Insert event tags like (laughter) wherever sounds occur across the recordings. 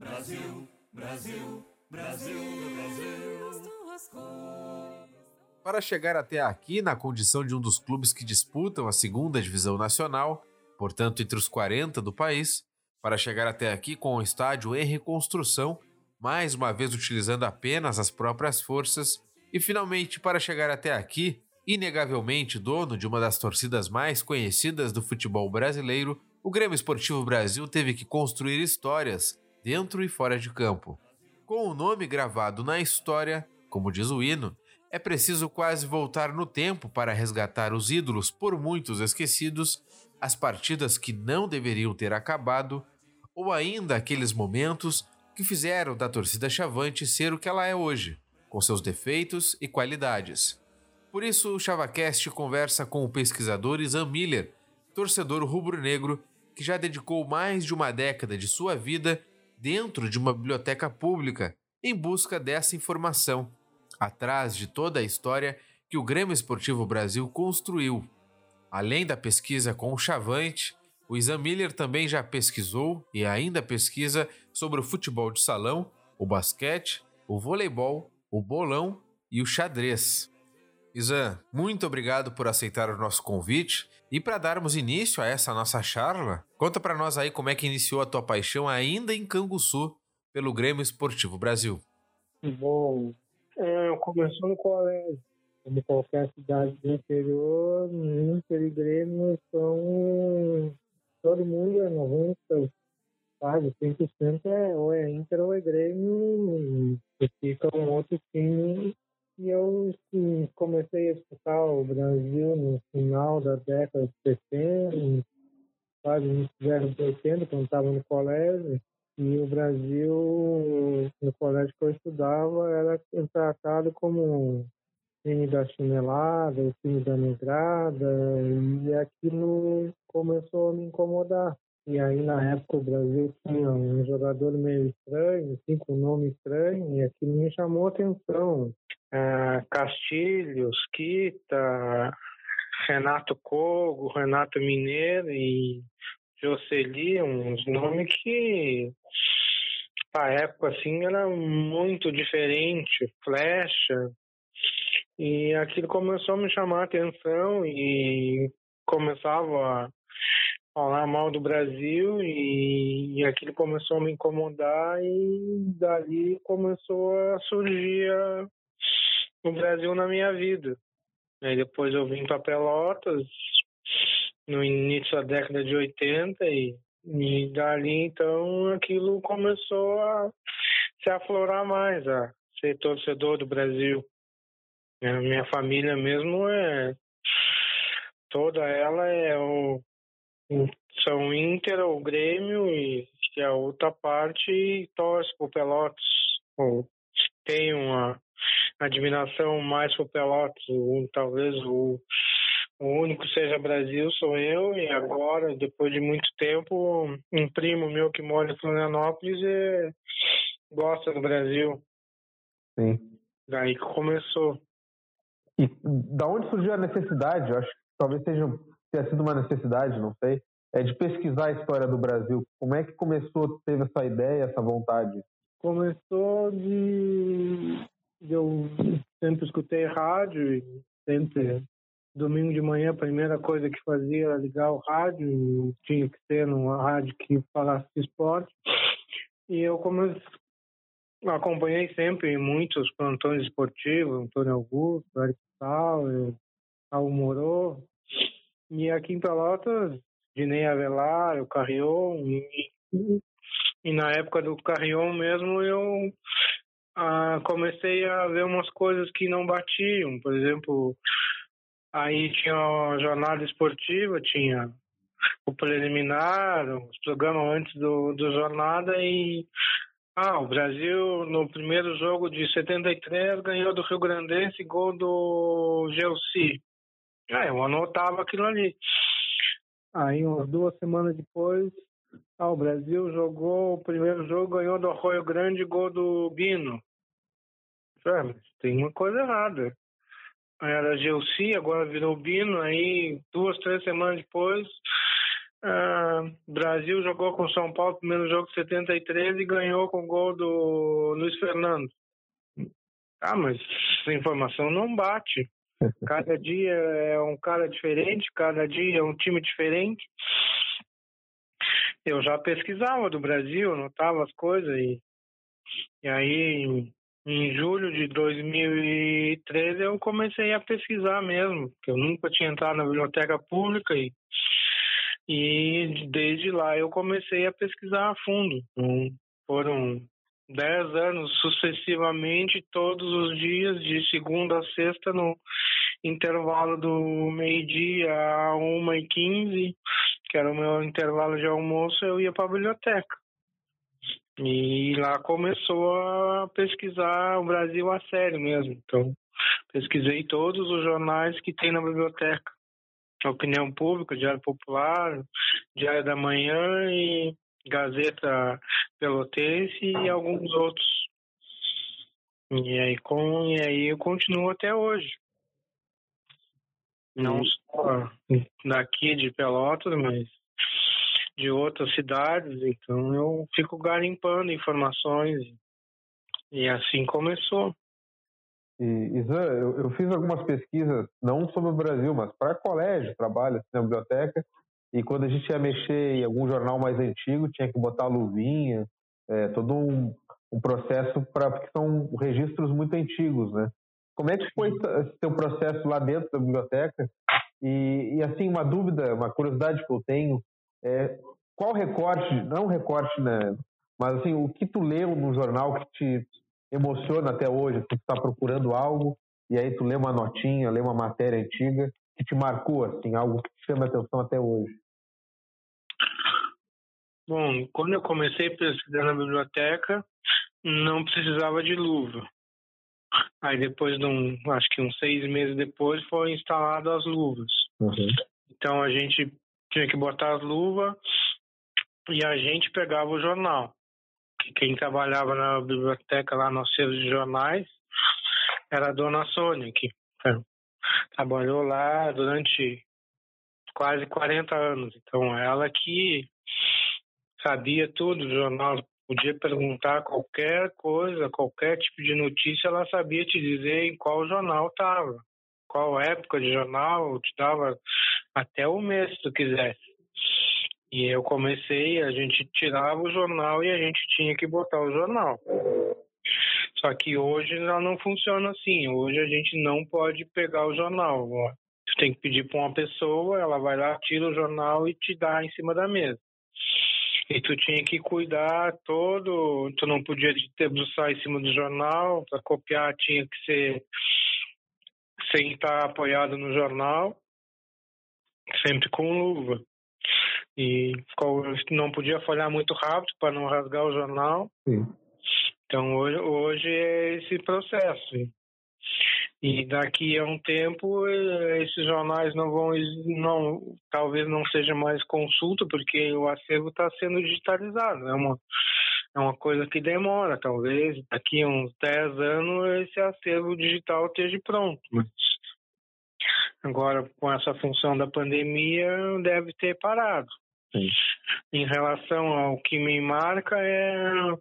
Brasil, Brasil, Brasil, Brasil. Para chegar até aqui na condição de um dos clubes que disputam a segunda divisão nacional, portanto entre os 40 do país, para chegar até aqui com o estádio em reconstrução, mais uma vez utilizando apenas as próprias forças, e finalmente para chegar até aqui, inegavelmente dono de uma das torcidas mais conhecidas do futebol brasileiro, o Grêmio Esportivo Brasil teve que construir histórias dentro e fora de campo. Com o nome gravado na história, como diz o hino, é preciso quase voltar no tempo para resgatar os ídolos por muitos esquecidos, as partidas que não deveriam ter acabado, ou ainda aqueles momentos que fizeram da torcida Chavante ser o que ela é hoje, com seus defeitos e qualidades. Por isso, o ChavaCast conversa com o pesquisador Isan Miller, torcedor rubro-negro que já dedicou mais de uma década de sua vida dentro de uma biblioteca pública em busca dessa informação atrás de toda a história que o Grêmio Esportivo Brasil construiu. Além da pesquisa com o Chavante, o Isan Miller também já pesquisou e ainda pesquisa sobre o futebol de salão, o basquete, o voleibol, o bolão e o xadrez. Isan, muito obrigado por aceitar o nosso convite e para darmos início a essa nossa charla, conta para nós aí como é que iniciou a tua paixão ainda em Canguçu pelo Grêmio Esportivo Brasil. Bom, é, começou no colégio. Como qualquer cidade do interior, Inter e Grêmio são. Todo mundo é 90, quase 100% é ou é Inter ou é Grêmio, e fica um outro time. E eu assim, comecei a escutar o Brasil no final da década de 70, quase nos anos 80, quando estava no colégio. E o Brasil, no colégio que eu estudava, era tratado como time da chinelada, o time da negrada, e aquilo começou a me incomodar. E aí, na época, o Brasil tinha um jogador meio estranho, assim, com nome estranho, e aquilo me chamou a atenção. Ah, Castilhos, Kita, Renato Cogo, Renato Mineiro e Jocely, uns nomes que a época assim era muito diferente, flecha. E aquilo começou a me chamar a atenção e começava falar mal do Brasil e, e aquilo começou a me incomodar e dali começou a surgir a, o Brasil na minha vida. Aí depois eu vim para Pelotas no início da década de 80 e e dali então aquilo começou a se aflorar mais, a ser torcedor do Brasil. A minha família mesmo é toda ela é o são Inter ou Grêmio e a outra parte torce por Pelotas ou tem uma admiração mais por Pelotas, ou, talvez o o único seja Brasil sou eu e agora, depois de muito tempo, um primo meu que mora em Florianópolis e gosta do Brasil. Sim. Daí que começou. E da onde surgiu a necessidade? Eu acho que talvez seja tenha sido uma necessidade, não sei, é de pesquisar a história do Brasil. Como é que começou, teve essa ideia, essa vontade? Começou de eu sempre escutei rádio e sempre domingo de manhã, a primeira coisa que fazia era ligar o rádio, tinha que ser numa rádio que falasse esporte. E eu comecei, acompanhei sempre muitos plantões esportivos, Antônio Augusto, Eric Sauer, Raul Moro. E aqui em Pelotas, Dinei Avelar, o Carrion. E, e na época do Carrion mesmo, eu ah, comecei a ver umas coisas que não batiam. Por exemplo, Aí tinha a jornada esportiva, tinha o preliminar, os programas antes do, do jornada e ah, o Brasil no primeiro jogo de 73 ganhou do Rio Grandense gol do Gelsi. Ah, eu anotava aquilo ali. Aí umas duas semanas depois, ah, o Brasil jogou o primeiro jogo, ganhou do Arroio Grande gol do Bino. Ah, tem uma coisa errada era Gelsi, agora virou Bino, aí duas, três semanas depois, Uh, Brasil jogou com São Paulo, primeiro jogo 73 e ganhou com gol do Luiz Fernando. Ah, mas essa informação não bate. Cada dia é um cara diferente, cada dia é um time diferente. Eu já pesquisava do Brasil, notava as coisas e, e aí em julho de 2013 eu comecei a pesquisar mesmo, porque eu nunca tinha entrado na biblioteca pública e e desde lá eu comecei a pesquisar a fundo. Então, foram dez anos sucessivamente, todos os dias, de segunda a sexta, no intervalo do meio-dia a uma e quinze, que era o meu intervalo de almoço, eu ia para a biblioteca. E lá começou a pesquisar o Brasil a sério mesmo. Então, pesquisei todos os jornais que tem na biblioteca. Opinião Pública, Diário Popular, Diário da Manhã e Gazeta Pelotense e alguns outros. E aí, com, e aí eu continuo até hoje. Não só daqui de Pelotas, mas de outras cidades. Então eu fico garimpando informações. E assim começou. E, Isan, eu, eu, fiz algumas pesquisas, não sobre o Brasil, mas para colégio, trabalho assim, na biblioteca, e quando a gente ia mexer em algum jornal mais antigo, tinha que botar luvinha, é, todo um, um processo para porque são registros muito antigos, né? Como é que foi esse seu processo lá dentro da biblioteca? E, e, assim, uma dúvida, uma curiosidade que eu tenho é qual recorte, não recorte, né? Mas assim, o que tu leu no jornal que te emociona até hoje? Assim, tu está procurando algo e aí tu lê uma notinha, lê uma matéria antiga que te marcou, assim, algo que te chama atenção até hoje? Bom, quando eu comecei a pesquisar na biblioteca, não precisava de luva. Aí depois de um, acho que uns seis meses depois, foi instalado as luvas. Uhum. Então a gente tinha que botar as luvas e a gente pegava o jornal quem trabalhava na biblioteca lá no de jornais era a dona Sônia, que trabalhou lá durante quase 40 anos. Então, ela que sabia tudo do jornal, podia perguntar qualquer coisa, qualquer tipo de notícia, ela sabia te dizer em qual jornal estava, qual época de jornal, te dava até o mês se tu quisesse. E eu comecei, a gente tirava o jornal e a gente tinha que botar o jornal. Só que hoje já não funciona assim. Hoje a gente não pode pegar o jornal. Tu tem que pedir para uma pessoa, ela vai lá, tira o jornal e te dá em cima da mesa. E tu tinha que cuidar todo, tu não podia te debruçar em cima do jornal, para copiar tinha que ser sem estar apoiado no jornal, sempre com luva e não podia folhar muito rápido para não rasgar o jornal. Sim. Então hoje, hoje é esse processo. E daqui a um tempo eh, esses jornais não vão, não, talvez não seja mais consulta porque o acervo está sendo digitalizado. É uma, é uma coisa que demora, talvez daqui a uns 10 anos esse acervo digital esteja pronto. Mas agora com essa função da pandemia deve ter parado. Sim. Em relação ao que me marca, é, é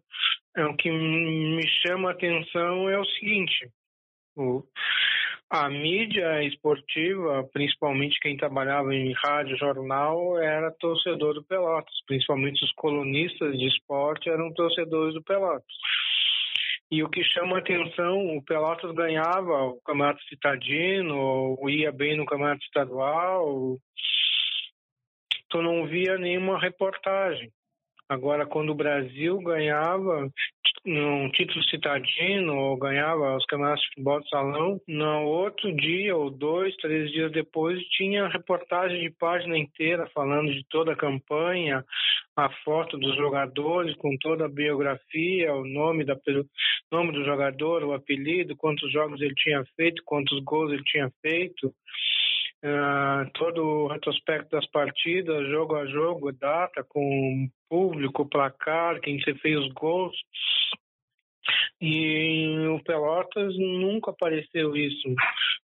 o que me chama a atenção é o seguinte: o, a mídia esportiva, principalmente quem trabalhava em rádio, jornal, era torcedor do Pelotas. Principalmente os colunistas de esporte eram torcedores do Pelotas. E o que chama a atenção, o Pelotas ganhava o Campeonato Citadino, ia bem no Campeonato Estadual, tu não via nenhuma reportagem. Agora, quando o Brasil ganhava um título citadino ou ganhava os campeonatos de futebol de salão, no outro dia ou dois, três dias depois tinha reportagem de página inteira falando de toda a campanha, a foto dos jogadores com toda a biografia, o nome, da, nome do jogador, o apelido, quantos jogos ele tinha feito, quantos gols ele tinha feito uh, todo o retrospecto das partidas, jogo a jogo, data, com público, placar, quem você fez os gols. E o Pelotas nunca apareceu isso.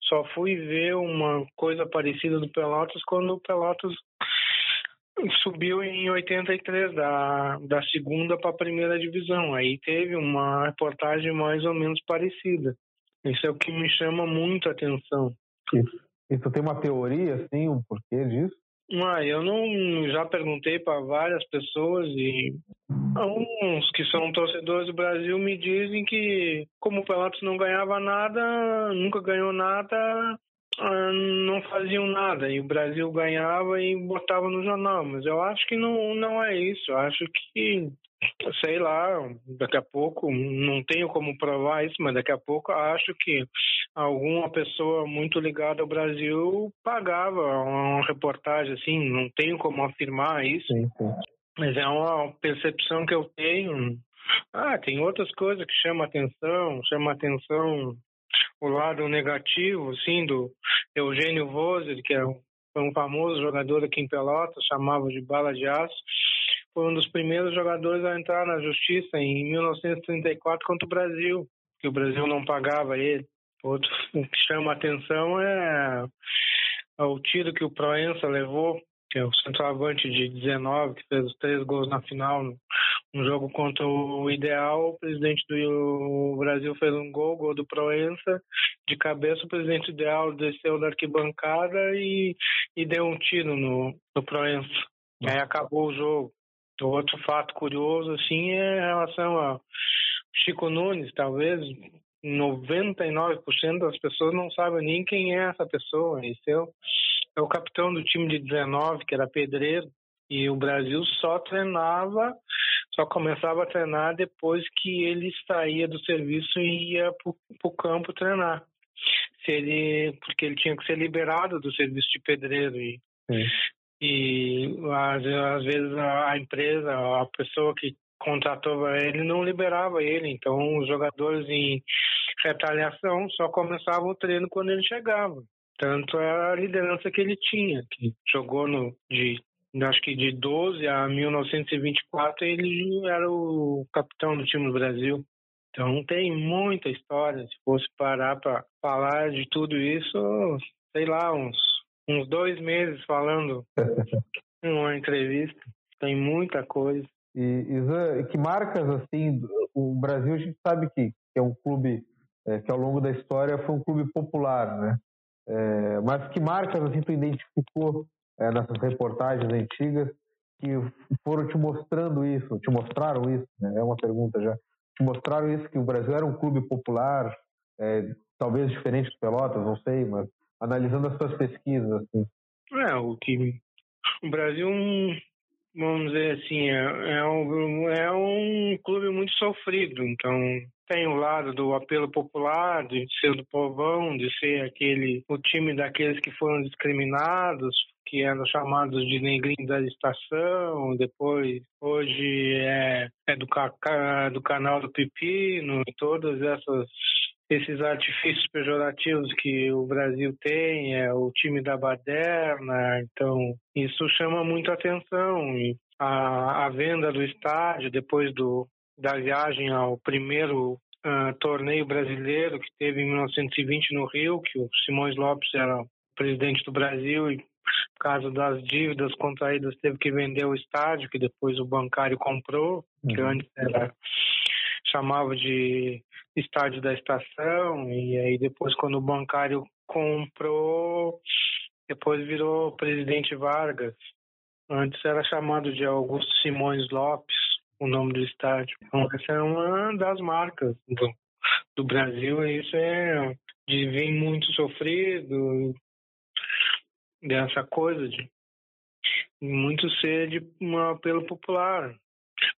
Só fui ver uma coisa parecida do Pelotas quando o Pelotas subiu em 83 da, da segunda para a primeira divisão. Aí teve uma reportagem mais ou menos parecida. Isso é o que me chama muito a atenção. E tu tem uma teoria, assim, um porquê disso? Ah, eu não já perguntei para várias pessoas e uns que são torcedores do Brasil me dizem que como o Pelotas não ganhava nada, nunca ganhou nada, não faziam nada e o Brasil ganhava e botava no jornal. Mas eu acho que não, não é isso. Eu acho que sei lá, daqui a pouco, não tenho como provar isso, mas daqui a pouco acho que alguma pessoa muito ligada ao Brasil pagava uma reportagem assim, não tenho como afirmar isso. Sim, sim. Mas é uma percepção que eu tenho. Ah, tem outras coisas que chamam atenção, chama atenção o lado negativo, assim, do Eugênio Voser, que é um, um famoso jogador aqui em Pelotas, chamava de bala de aço foi um dos primeiros jogadores a entrar na justiça em 1934 contra o Brasil, que o Brasil não pagava ele. Outro que chama atenção é o tiro que o Proença levou, que é o centroavante de 19, que fez os três gols na final, um jogo contra o Ideal. O presidente do Brasil fez um gol, gol do Proença. De cabeça, o presidente do Ideal desceu da arquibancada e, e deu um tiro no, no Proença. Aí acabou o jogo. Outro fato curioso, assim, é em relação a Chico Nunes, talvez 99% das pessoas não sabem nem quem é essa pessoa. Esse é o, é o capitão do time de 19, que era pedreiro, e o Brasil só treinava, só começava a treinar depois que ele saía do serviço e ia para o campo treinar. Se ele, porque ele tinha que ser liberado do serviço de pedreiro. E, e às, às vezes a, empresa, a pessoa que contratou ele não liberava ele, então os jogadores em retaliação só começavam o treino quando ele chegava. Tanto é a liderança que ele tinha, que jogou no de acho que de 12 a 1924 ele era o capitão do time do Brasil. Então tem muita história. Se fosse parar para falar de tudo isso, sei lá, uns uns dois meses falando (laughs) uma entrevista. Tem muita coisa. E, e que marcas assim, o Brasil a gente sabe que, que é um clube é, que ao longo da história foi um clube popular, né? É, mas que marcas assim tu identificou é, nessas reportagens antigas que foram te mostrando isso, te mostraram isso? Né? É uma pergunta já. Te mostraram isso que o Brasil era um clube popular, é, talvez diferente do Pelotas, não sei, mas analisando as suas pesquisas? Assim. É, o que o Brasil, vamos dizer assim, é, é, um, é um clube muito sofrido, então tem o lado do apelo popular, de ser do povão, de ser aquele o time daqueles que foram discriminados, que eram chamados de negrinhos da estação, depois hoje é, é do, do canal do Pepino, todas essas esses artifícios pejorativos que o Brasil tem, é o time da baderna, então isso chama muito atenção. E a, a venda do estádio depois do, da viagem ao primeiro uh, torneio brasileiro que teve em 1920 no Rio, que o Simões Lopes era presidente do Brasil e por causa das dívidas contraídas teve que vender o estádio, que depois o bancário comprou, que uhum. antes era chamava de estádio da estação, e aí depois quando o bancário comprou, depois virou presidente Vargas. Antes era chamado de Augusto Simões Lopes, o nome do estádio. Então essa é uma das marcas do, do Brasil, e isso é de vir muito sofrido, dessa coisa de muito ser de um apelo popular.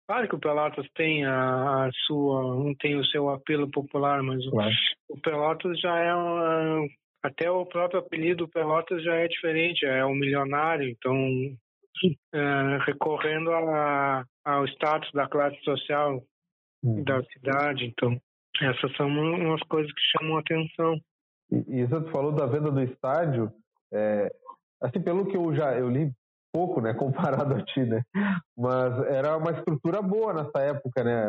Claro que o Pelotas tem a, a sua, não tem o seu apelo popular, mas claro. o, o, Pelotas já é uma, até o próprio apelido Pelotas já é diferente, é um milionário, então é, recorrendo a, ao status da classe social uhum. da cidade, então essas são umas coisas que chamam a atenção. E, e você falou da venda do estádio, é, assim pelo que eu já eu li pouco, né, (laughs) comparado a ti, né? Mas era uma estrutura boa nessa época, né?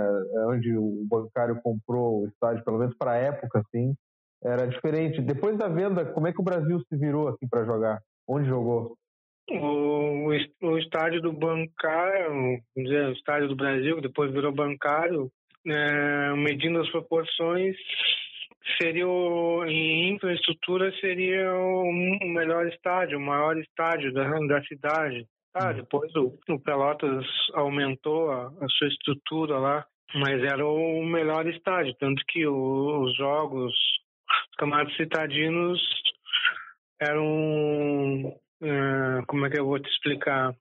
Onde o bancário comprou o estádio, pelo menos para a época, assim, era diferente. Depois da venda, como é que o Brasil se virou assim para jogar? Onde jogou? o, o estádio do bancário, vamos dizer, o estádio do Brasil, que depois virou bancário, é, medindo as proporções, seria o, em infraestrutura seria o melhor estádio, o maior estádio da, da cidade. Ah, depois o, o Pelotas aumentou a, a, sua estrutura lá, mas era o melhor estádio, tanto que o, os jogos, os camaradas citadinos eram como é que eu vou te explicar?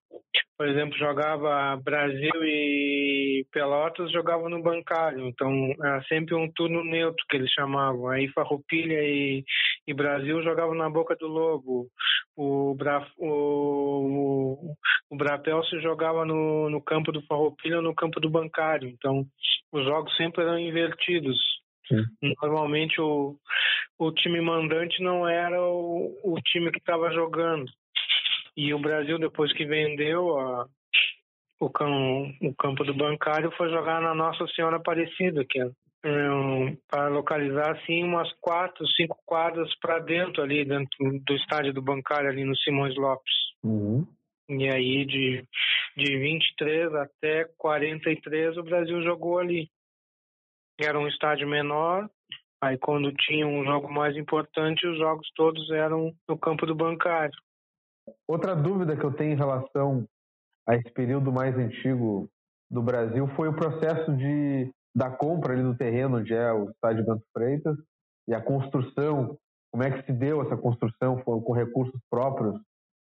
Por exemplo, jogava Brasil e Pelotas, jogava no bancário. Então, era sempre um turno neutro que eles chamavam. Aí Farroupilha e, e Brasil jogavam na Boca do Lobo. O, Bra, o, o Brapel se jogava no, no campo do Farroupilha ou no campo do bancário. Então, os jogos sempre eram invertidos. Sim. Normalmente o, o time mandante não era o, o time que estava jogando. E o Brasil, depois que vendeu a, o, cam, o campo do bancário, foi jogar na Nossa Senhora Aparecida, que é um, para localizar assim umas quatro, cinco quadras para dentro ali, dentro do estádio do bancário ali no Simões Lopes. Uhum. E aí de, de 23 até 43 o Brasil jogou ali. Era um estádio menor, aí quando tinha um jogo mais importante, os jogos todos eram no campo do bancário. Outra dúvida que eu tenho em relação a esse período mais antigo do Brasil foi o processo de, da compra ali do terreno onde é o estádio Bento Freitas e a construção. Como é que se deu essa construção? Foi com recursos próprios,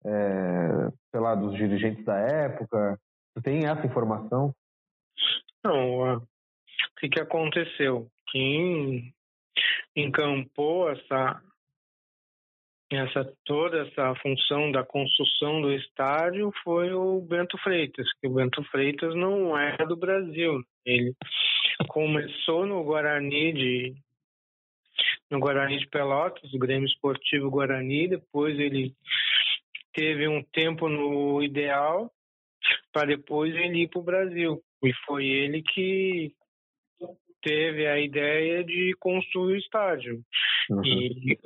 é, sei lá, dos dirigentes da época? Você tem essa informação? Não, o que, que aconteceu? Quem encampou essa, essa toda essa função da construção do estádio foi o Bento Freitas, que o Bento Freitas não é do Brasil. Ele começou no Guarani de no Guarani de Pelotas, o Grêmio Esportivo Guarani, depois ele teve um tempo no Ideal para depois ele ir para o Brasil. E foi ele que teve a ideia de construir o estádio. Uhum. E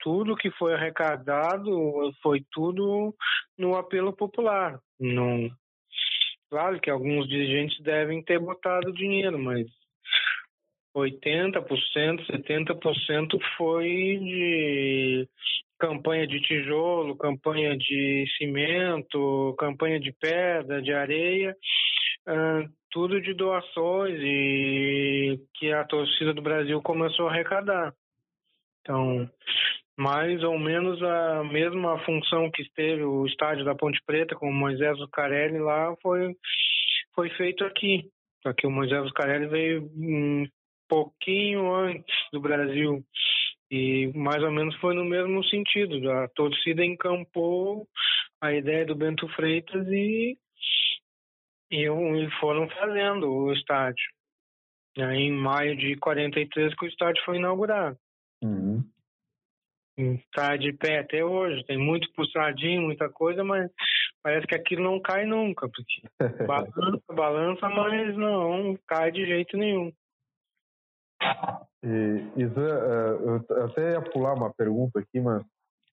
tudo que foi arrecadado foi tudo no apelo popular. Não, claro que alguns dirigentes devem ter botado dinheiro, mas 80%, 70% foi de campanha de tijolo, campanha de cimento, campanha de pedra, de areia, uh, tudo de doações e que a torcida do Brasil começou a arrecadar. Então, mais ou menos a mesma função que esteve o estádio da Ponte Preta com o Moisés Zucarelli lá foi, foi feito aqui. Só que o Moisés Zucarelli veio um pouquinho antes do Brasil. E mais ou menos foi no mesmo sentido. A torcida encampou a ideia do Bento Freitas e, e, e foram fazendo o estádio. Aí, em maio de 43 que o estádio foi inaugurado. Uhum. Tá de pé até hoje, tem muito puxadinho, muita coisa, mas parece que aquilo não cai nunca, porque (laughs) balança, balança, mas não cai de jeito nenhum. E, Isa, é, eu até ia pular uma pergunta aqui, mas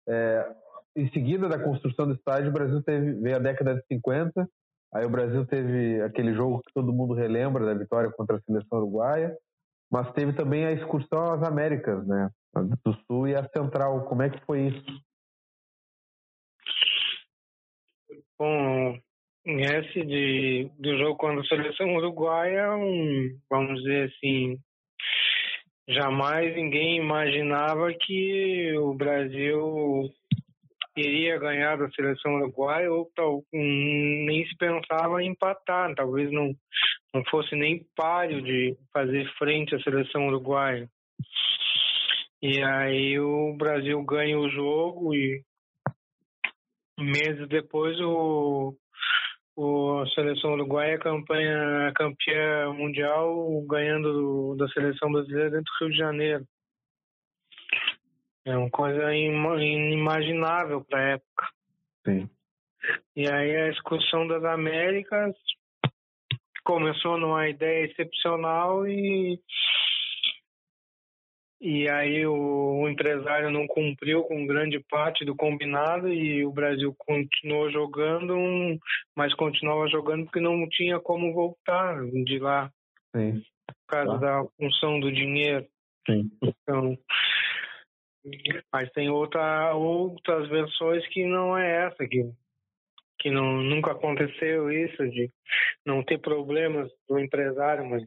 é, em seguida da construção do estádio, o Brasil teve, veio a década de 50, aí o Brasil teve aquele jogo que todo mundo relembra da vitória contra a seleção uruguaia, mas teve também a excursão às Américas, né? Do Sul e a Central. Como é que foi isso? Bom, esse de, do jogo contra a seleção uruguaia, um, vamos dizer assim, jamais ninguém imaginava que o Brasil iria ganhar da seleção uruguaia ou tal, nem se pensava em empatar, talvez não, não fosse nem páreo de fazer frente à seleção uruguaia. E aí o Brasil ganha o jogo e meses depois o, o a seleção uruguaia é campanha campeã mundial ganhando do, da seleção brasileira dentro do Rio de Janeiro. É uma coisa inimaginável para a época. Sim. E aí a excursão das Américas começou numa ideia excepcional e e aí o, empresário não cumpriu com grande parte do combinado e o Brasil continuou jogando, mas continuava jogando porque não tinha como voltar de lá. Sim. Por causa tá. da função do dinheiro. Sim. Então, mas tem outra, outras versões que não é essa, que, que não, nunca aconteceu isso, de não ter problemas do empresário, mas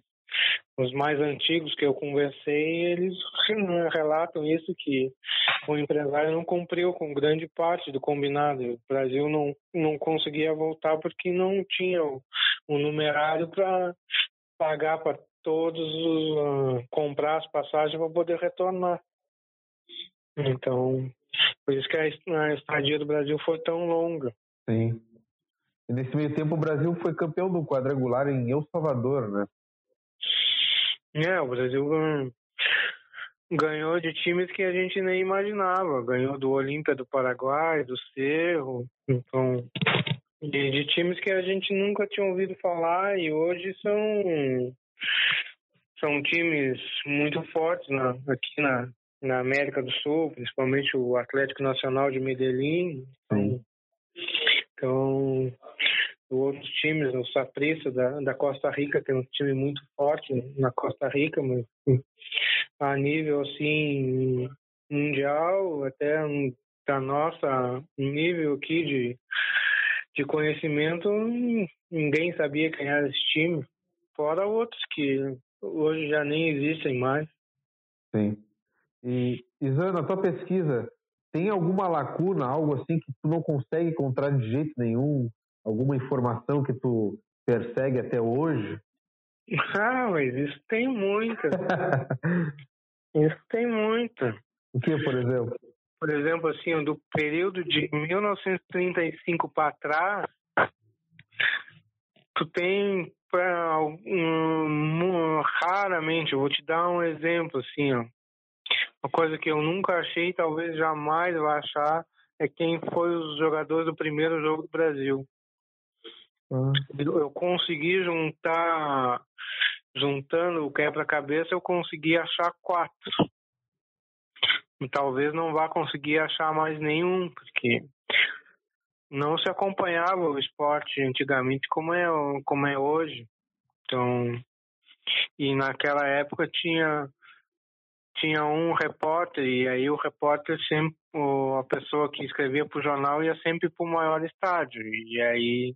os mais antigos que eu conversei, eles (laughs) relatam isso, que o empresário não cumpriu com grande parte do combinado. O Brasil não, não conseguia voltar porque não tinha o, o numerário para pagar para todos, uh, comprar as passagens para poder retornar. Então, por isso que a estadia do Brasil foi tão longa. Sim. E nesse meio tempo o Brasil foi campeão do quadrangular em El Salvador, né? É, o Brasil ganhou de times que a gente nem imaginava. Ganhou do Olímpia do Paraguai, do Cerro, então de, de, times que a gente nunca tinha ouvido falar e hoje são são times muito fortes na, aqui na, na América do Sul, principalmente o Atlético Nacional de Medellín. Então, então outros times, o Saprissa da, da Costa Rica tem um time muito forte na Costa Rica, mas a nível assim mundial, até da nossa nível aqui de, de conhecimento, ninguém sabia quem era esse time, fora outros que hoje já nem existem mais. Sim. E, Isana, a tua pesquisa tem alguma lacuna, algo assim que tu não consegue encontrar de jeito nenhum? Alguma informação que tu persegue até hoje? (laughs) Ah, mas isso tem muita. (laughs) isso tem muita. O que, por exemplo? Por exemplo, assim, do período de 1935 para trás, tu tem pra, um, raramente, eu vou te dar um exemplo, assim, ó. Uma coisa que eu nunca achei, talvez jamais vá achar, é quem foi os jogadores do primeiro jogo do Brasil. Eu consegui juntar, juntando o quebra-cabeça, eu consegui achar quatro. Talvez não vá conseguir achar mais nenhum, porque não se acompanhava o esporte antigamente como é, como é hoje. Então, e naquela época tinha tinha um repórter e aí o repórter sempre a pessoa que escrevia para o jornal ia sempre para o maior estádio e aí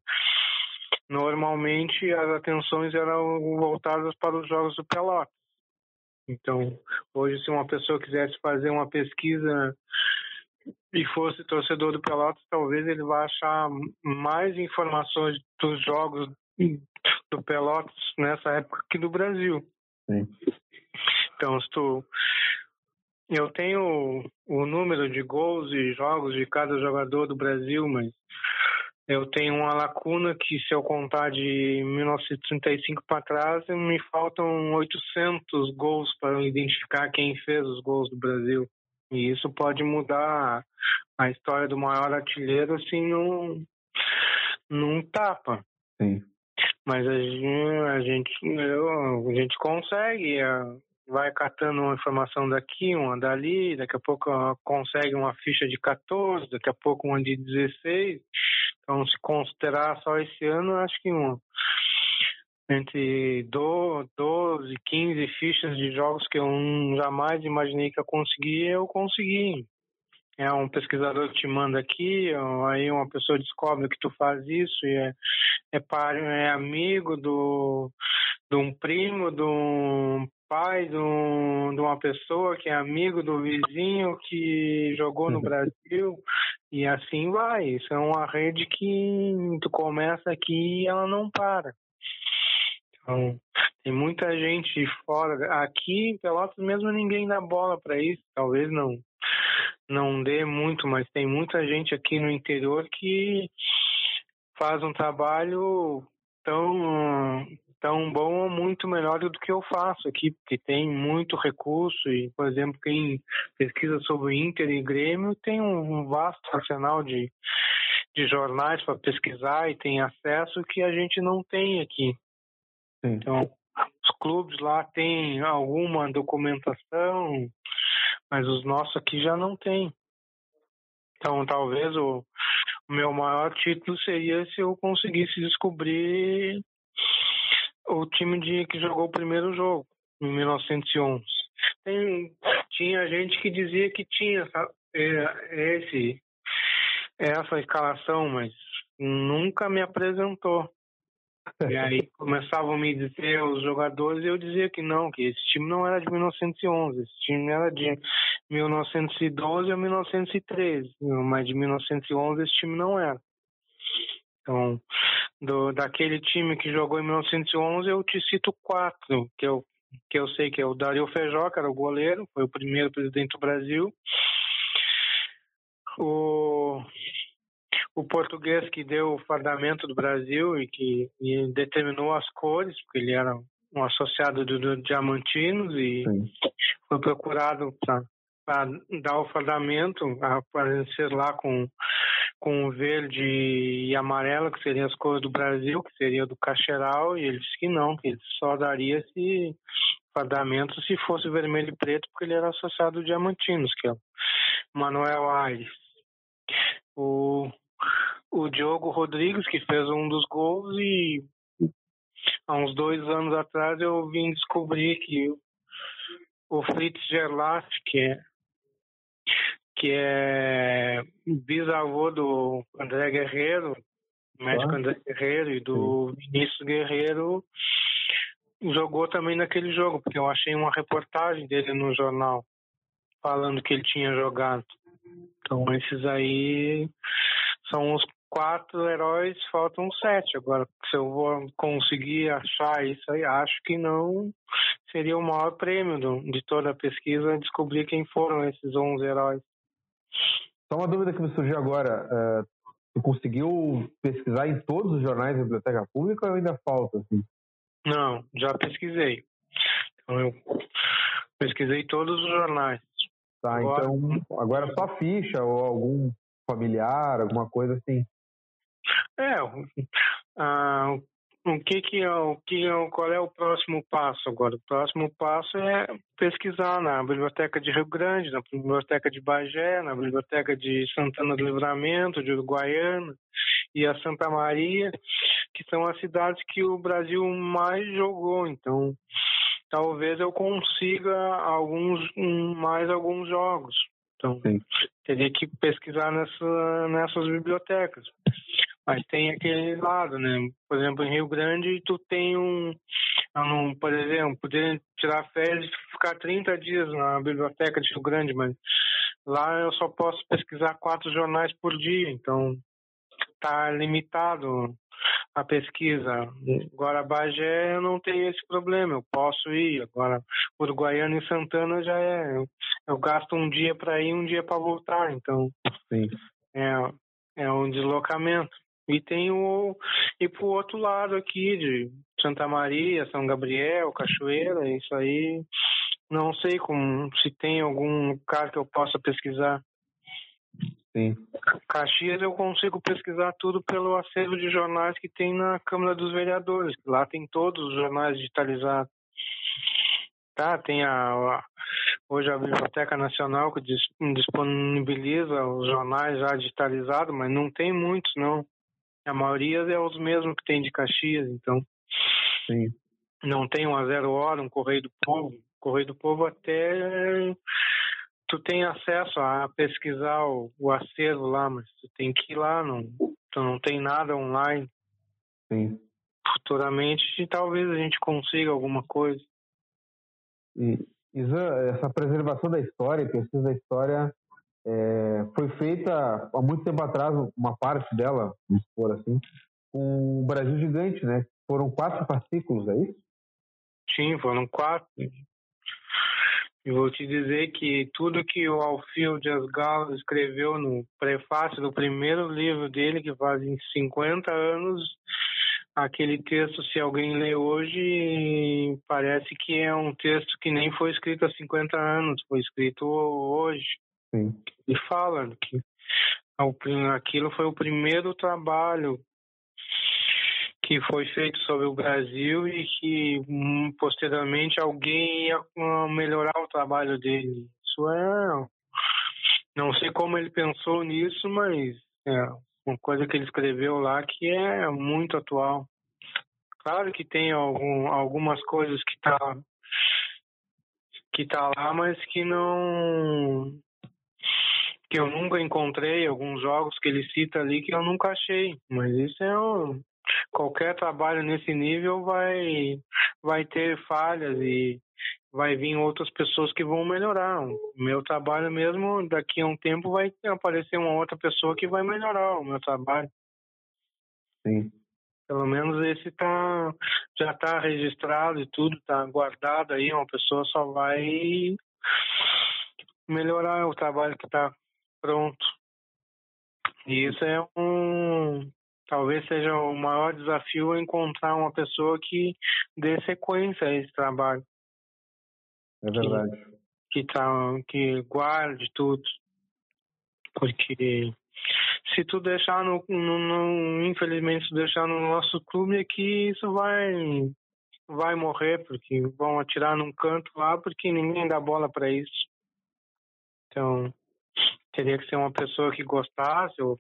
normalmente as atenções eram voltadas para os jogos do Pelotas. Então, hoje, se uma pessoa quisesse fazer uma pesquisa e fosse torcedor do Pelotas, talvez ele vá achar mais informações dos jogos do Pelotas nessa época que do Brasil. Sim. Então, se tu... eu tenho o número de gols e jogos de cada jogador do Brasil, mas eu tenho uma lacuna que, se eu contar de 1935 para trás, me faltam 800 gols para identificar quem fez os gols do Brasil. E isso pode mudar a história do maior artilheiro assim num, num tapa. Sim. Mas a gente, a gente, eu, a gente consegue, vai catando uma informação daqui, uma dali, daqui a pouco consegue uma ficha de 14, daqui a pouco uma de 16 então, se considerar só esse ano, acho que um, entre 12 e 15 fichas de jogos que eu jamais imaginei que eu conseguia, eu consegui. É um pesquisador que te manda aqui, aí uma pessoa descobre que tu faz isso e é, é, par, é amigo do, de um primo, de um pai de, um, de, uma pessoa que é amigo do vizinho que jogou no. (laughs) Brasil e assim vai. Isso é uma rede que tu começa aqui e ela não para. Então, tem muita gente fora. Aqui em Pelotas mesmo ninguém dá bola para isso. Talvez não não dê muito, mas tem muita gente aqui no interior que faz um trabalho tão tão bom ou muito melhor do que eu faço aqui, porque tem muito recurso e, por exemplo, quem pesquisa sobre Inter e Grêmio tem um vasto arsenal de, de jornais para pesquisar e tem acesso que a gente não tem aqui. Sim. Então, os clubes lá têm alguma documentação, mas os nossos aqui já não tem. Então, talvez o, o meu maior título seria se eu conseguisse descobrir o time de que jogou o primeiro jogo, em 1911. Tem, tinha gente que dizia que tinha é, esse, essa escalação, mas nunca me apresentou. E (laughs) aí começavam a me dizer os jogadores e eu dizia que não, que esse time não era de 1911, esse time era de 1912 ou 1913, mas de 1911 esse time não era. Então, do, daquele time que jogou em 1911, eu te cito quatro, que eu, que eu sei que é o Dario Feijó, que era o goleiro, foi o primeiro presidente do Brasil. O o português que deu o fardamento do Brasil e que e determinou as cores, porque ele era um associado do, do Diamantinos e Sim. foi procurado para dar o fardamento, aparecer lá com com verde e amarelo, que seriam as cores do Brasil, que seria do Cacheral, e ele disse que não, que ele só daria esse fardamento se fosse vermelho e preto, porque ele era associado do Diamantinos, que é o Manuel Aires. O o Diogo Rodrigues, que fez um dos gols, e há uns dois anos atrás eu vim descobrir que o Fritz Gerlach, que é, que é bisavô do André Guerreiro, médico ah. André Guerreiro e do Sim. Vinícius Guerreiro, jogou também naquele jogo, porque eu achei uma reportagem dele no jornal falando que ele tinha jogado. Então esses aí são os quatro heróis, faltam sete. Agora, se eu vou conseguir achar isso aí, acho que não seria o maior prêmio do, de toda a pesquisa descobrir quem foram esses 11 heróis. Só uma dúvida que me surgiu agora. Uh, tu conseguiu pesquisar em todos os jornais da Biblioteca Pública ou ainda falta? Assim? Não, já pesquisei. Então, eu pesquisei todos os jornais. Tá, agora, então agora só ficha ou algum familiar, alguma coisa assim. É, ah, o que que é o que é, qual é o próximo passo agora? O próximo passo é pesquisar na biblioteca de Rio Grande, na biblioteca de Bagé, na biblioteca de Santana do Livramento, de Uruguaiana e a Santa Maria, que são as cidades que o Brasil mais jogou. Então, talvez eu consiga alguns mais alguns jogos. Então, Sim. teria que pesquisar nessa, nessas bibliotecas. Mas tem aquele lado, né? Por exemplo, em Rio Grande, tu tem um, um por exemplo, poder tirar férias e ficar 30 dias na biblioteca de Rio Grande, mas lá eu só posso pesquisar quatro jornais por dia, então tá limitado a pesquisa. Agora, Bagé eu não tenho esse problema, eu posso ir. Agora, Uruguaiana e Santana já é. Eu, eu gasto um dia para ir um dia para voltar, então. Sim. É, é um deslocamento. E tem o. E pro outro lado aqui, de Santa Maria, São Gabriel, Cachoeira, isso aí. Não sei como, se tem algum lugar que eu possa pesquisar. Sim. Caxias eu consigo pesquisar tudo pelo acervo de jornais que tem na Câmara dos Vereadores. Lá tem todos os jornais digitalizados. Tá, tem a, a hoje a Biblioteca Nacional que disponibiliza os jornais já digitalizados, mas não tem muitos não. A maioria é os mesmos que tem de Caxias, então. Sim. Não tem um a zero hora, um Correio do Povo. Correio do Povo até tu tem acesso a pesquisar o, o acervo lá, mas tu tem que ir lá, não, tu não tem nada online. Sim. Futuramente talvez a gente consiga alguma coisa. E, Isa, essa preservação da história, pesquisa da história, é, foi feita há muito tempo atrás, uma parte dela, vamos supor assim, com o Brasil Gigante, né? Foram quatro fascículos, é isso? Sim, foram quatro. E vou te dizer que tudo que o Alfio Dias Galo escreveu no prefácio do primeiro livro dele, que fazem 50 anos, aquele texto, se alguém lê hoje, parece que é um texto que nem foi escrito há 50 anos, foi escrito hoje. E fala que aquilo foi o primeiro trabalho que foi feito sobre o Brasil e que hum, posteriormente alguém ia hum, melhorar o trabalho dele. Isso é. Não sei como ele pensou nisso, mas é uma coisa que ele escreveu lá que é muito atual. Claro que tem algum, algumas coisas que tá que tá lá, mas que não que eu nunca encontrei, alguns jogos que ele cita ali que eu nunca achei. Mas isso é um, qualquer trabalho nesse nível vai vai ter falhas e vai vir outras pessoas que vão melhorar. O meu trabalho mesmo, daqui a um tempo vai aparecer uma outra pessoa que vai melhorar o meu trabalho. Sim. Pelo menos esse tá, já está registrado e tudo, está guardado aí, uma pessoa só vai melhorar o trabalho que está pronto. E isso é um. Talvez seja o maior desafio encontrar uma pessoa que dê sequência a esse trabalho. É verdade. Que, que, tá, que guarde tudo. Porque se tu deixar no, no, no, infelizmente se deixar no nosso clube aqui isso vai vai morrer porque vão atirar num canto lá porque ninguém dá bola para isso então teria que ser uma pessoa que gostasse ou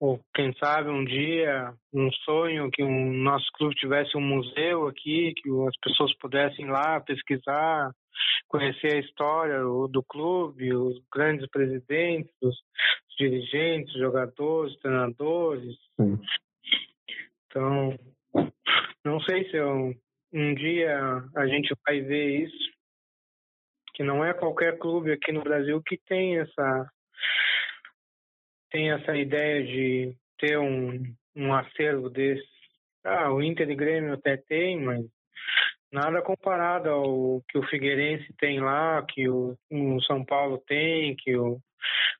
ou quem sabe um dia um sonho que o um, nosso clube tivesse um museu aqui que as pessoas pudessem ir lá pesquisar conhecer a história do clube os grandes presidentes os dirigentes, jogadores, treinadores. Sim. Então, não sei se eu, um dia a gente vai ver isso, que não é qualquer clube aqui no Brasil que tem essa tem essa ideia de ter um, um acervo desse. Ah, o Inter e Grêmio até tem, mas nada comparado ao que o Figueirense tem lá, que o, o São Paulo tem, que o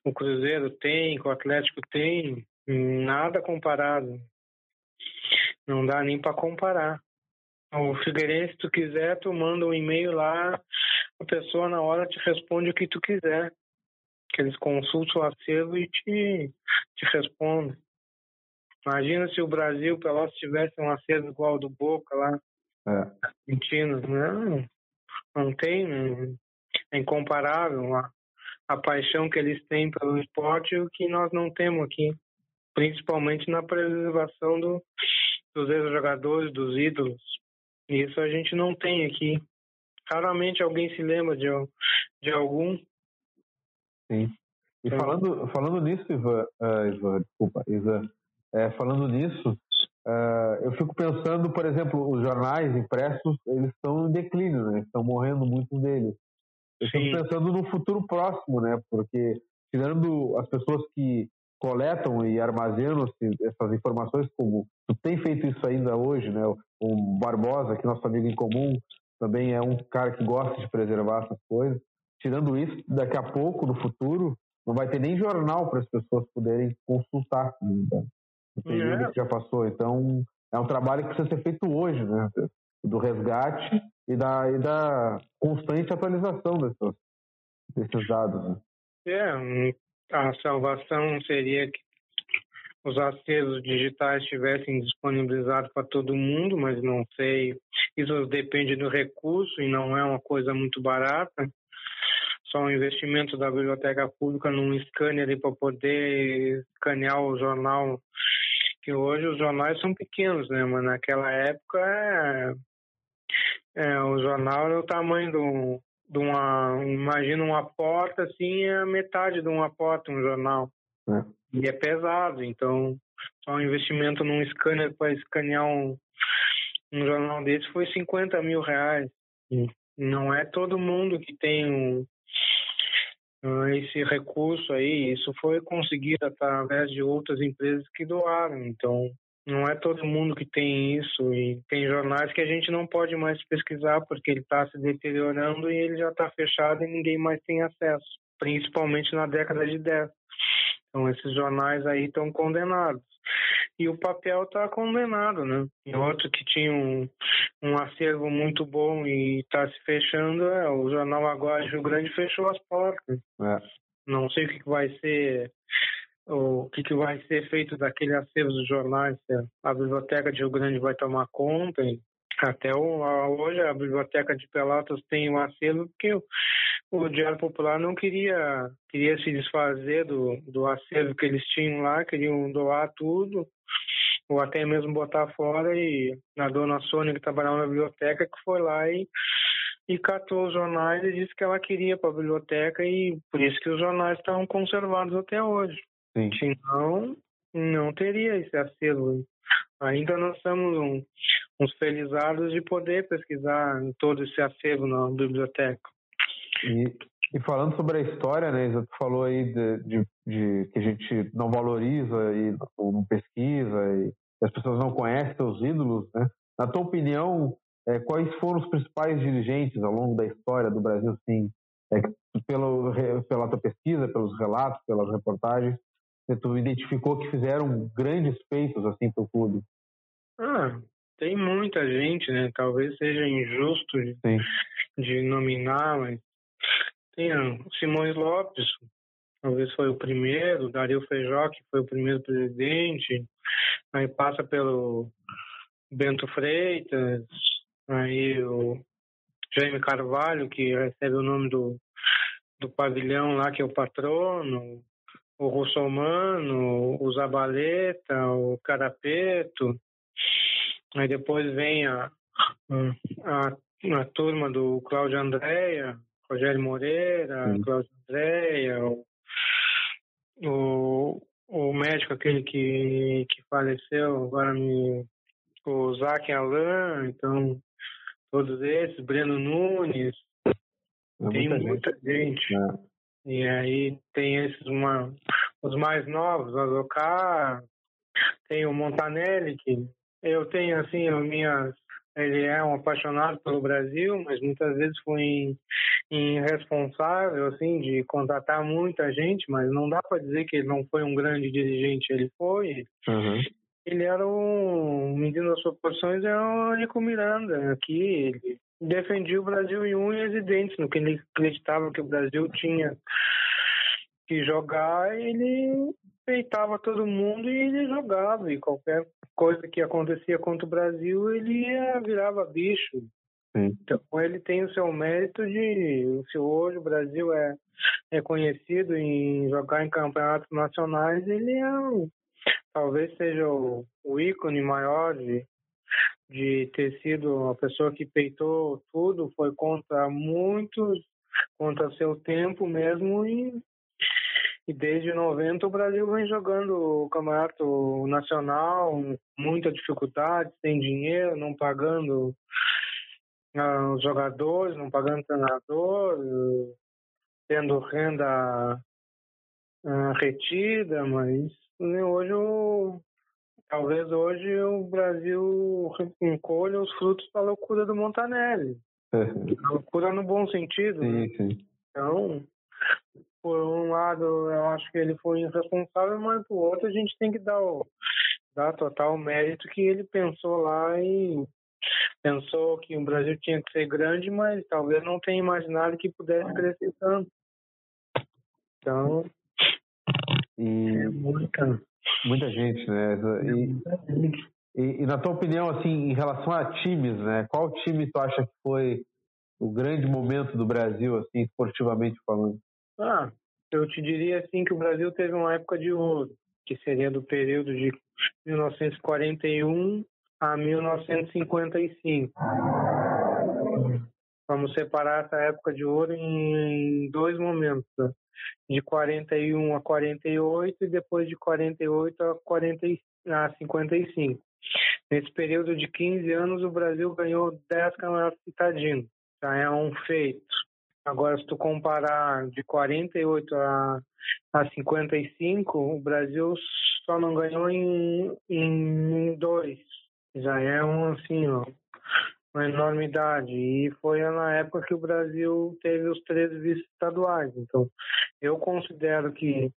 o Cruzeiro tem, que o Atlético tem, nada comparado. Não dá nem para comparar. O Figueirense, se tu quiser, tu manda um e-mail lá, a pessoa na hora te responde o que tu quiser. Que eles consultam o acervo e te, te respondem. Imagina se o Brasil, Pelotas, tivesse um acervo igual ao do Boca lá, é. Argentina. Não, não tem, não, é incomparável. A, a paixão que eles têm pelo esporte o que nós não temos aqui, principalmente na preservação do, dos ex-jogadores, dos ídolos. Isso a gente não tem aqui. Raramente alguém se lembra de, de algum. Sim. E então, falando, falando nisso, Ivan, uh, Ivan desculpa, Ivan, é, falando nisso, uh, eu fico pensando, por exemplo, os jornais impressos, eles estão em declínio, né? Estão morrendo muitos deles. Eu estou pensando no futuro próximo, né? Porque tirando as pessoas que coletam e armazenam essas informações, como tu tem feito isso ainda hoje, né? O Barbosa, que é nosso amigo em comum, também é um cara que gosta de preservar essas coisas. Tirando isso, daqui a pouco, no futuro, não vai ter nem jornal para as pessoas poderem consultar o período é. que já passou. Então, é um trabalho que precisa ser feito hoje, né? Do resgate e da, e da constante atualização desses, desses dados. Né? É, a salvação seria que os acervos digitais estivessem disponibilizados para todo mundo, mas não sei. Isso depende do recurso e não é uma coisa muito barata. Só um investimento da biblioteca pública num scanner para poder escanear o jornal. Que hoje os jornais são pequenos, né? Mas naquela época é é, o jornal é o tamanho do, de uma. Imagina uma porta assim, é a metade de uma porta, um jornal. É. E é pesado, então só um investimento num scanner para escanear um, um jornal desse foi 50 mil reais. Não é todo mundo que tem um, esse recurso aí. Isso foi conseguido através de outras empresas que doaram. Então, não é todo mundo que tem isso e tem jornais que a gente não pode mais pesquisar porque ele está se deteriorando e ele já está fechado e ninguém mais tem acesso, principalmente na década de 10. Então esses jornais aí estão condenados. E o papel está condenado, né? E outro que tinha um, um acervo muito bom e está se fechando é o Jornal Agora Rio Grande fechou as portas. É. Não sei o que vai ser o que, que vai ser feito daquele acervo dos jornais, a biblioteca de Rio Grande vai tomar conta. Até hoje a biblioteca de Pelotas tem um acervo porque o, Diário Popular não queria queria se desfazer do, do acervo que eles tinham lá, queriam doar tudo ou até mesmo botar fora e a dona Sônia que trabalhava na biblioteca que foi lá e e catou os jornais e disse que ela queria para a biblioteca e por isso que os jornais estão conservados até hoje. Sim. Senão, não teria esse acervo. Ainda nós somos um, uns felizados de poder pesquisar todo esse acervo na biblioteca. E, e falando sobre a história, né, Isa, tu falou aí de, de, de, que a gente não valoriza e não pesquisa e as pessoas não conhecem seus ídolos, né? Na tua opinião, é, quais foram os principais dirigentes ao longo da história do Brasil, assim, é, pelo, pela tua pesquisa, pelos relatos, pelas reportagens, tu identificou que fizeram grandes feitos assim para o clube? Ah, tem muita gente, né? Talvez seja injusto de, de nominar, mas tem o Simões Lopes, talvez foi o primeiro, Dario Feijó, que foi o primeiro presidente, aí passa pelo Bento Freitas, Aí o Jaime Carvalho, que recebe o nome do, do pavilhão lá, que é o patrono, o Russomano, o Zabaleta, o Carapeto. Aí depois vem a, a, a turma do Cláudio Andréia, Rogério Moreira, Sim. Cláudio Andréia, o, o, o médico aquele que, que faleceu, agora me. O Zac Alain, então todos esses, Breno Nunes, é tem muita, muita gente. gente. É. E aí tem esses uma, os mais novos, o Azocar, tem o Montanelli, que eu tenho assim, as minhas. Ele é um apaixonado pelo Brasil, mas muitas vezes foi irresponsável, assim, de contratar muita gente, mas não dá para dizer que ele não foi um grande dirigente, ele foi. Uhum ele era um menino das proporções, era o Nico Miranda. Aqui ele defendia o Brasil em unhas e dentes, no que ele acreditava que o Brasil tinha que jogar, ele peitava todo mundo e ele jogava. E qualquer coisa que acontecia contra o Brasil, ele virava bicho. Sim. Então ele tem o seu mérito de, se hoje o Brasil é, é conhecido em jogar em campeonatos nacionais, ele é um talvez seja o, o ícone maior de, de ter sido uma pessoa que peitou tudo, foi contra muitos, contra seu tempo mesmo e, e desde 90 o Brasil vem jogando o campeonato nacional, muita dificuldade, sem dinheiro, não pagando uh, os jogadores, não pagando treinador, tendo renda uh, retida, mas hoje o talvez hoje o Brasil encolha os frutos da loucura do Montanelli. É. Loucura no bom sentido. Sim, né? sim. Então, por um lado, eu acho que ele foi irresponsável, mas por outro, a gente tem que dar, o, dar total mérito que ele pensou lá e pensou que o Brasil tinha que ser grande, mas talvez não tenha imaginado que pudesse crescer tanto. Então, e é muita, muita gente, né? E, e, e, na tua opinião, assim, em relação a times, né? Qual time tu acha que foi o grande momento do Brasil, assim, esportivamente falando? Ah, eu te diria assim que o Brasil teve uma época de ouro, que seria do período de 1941 a 1955. Vamos separar essa época de ouro em dois momentos. Né? de 41 a 48 e depois de 48 a, 40, a 55. Nesse período de 15 anos, o Brasil ganhou 10 campeonatos citadinos. Já é um feito. Agora, se tu comparar de 48 a, a 55, o Brasil só não ganhou em, em dois. Já é um, assim, ó, uma enormidade. E foi na época que o Brasil teve os três vice-estaduais. Então, eu considero que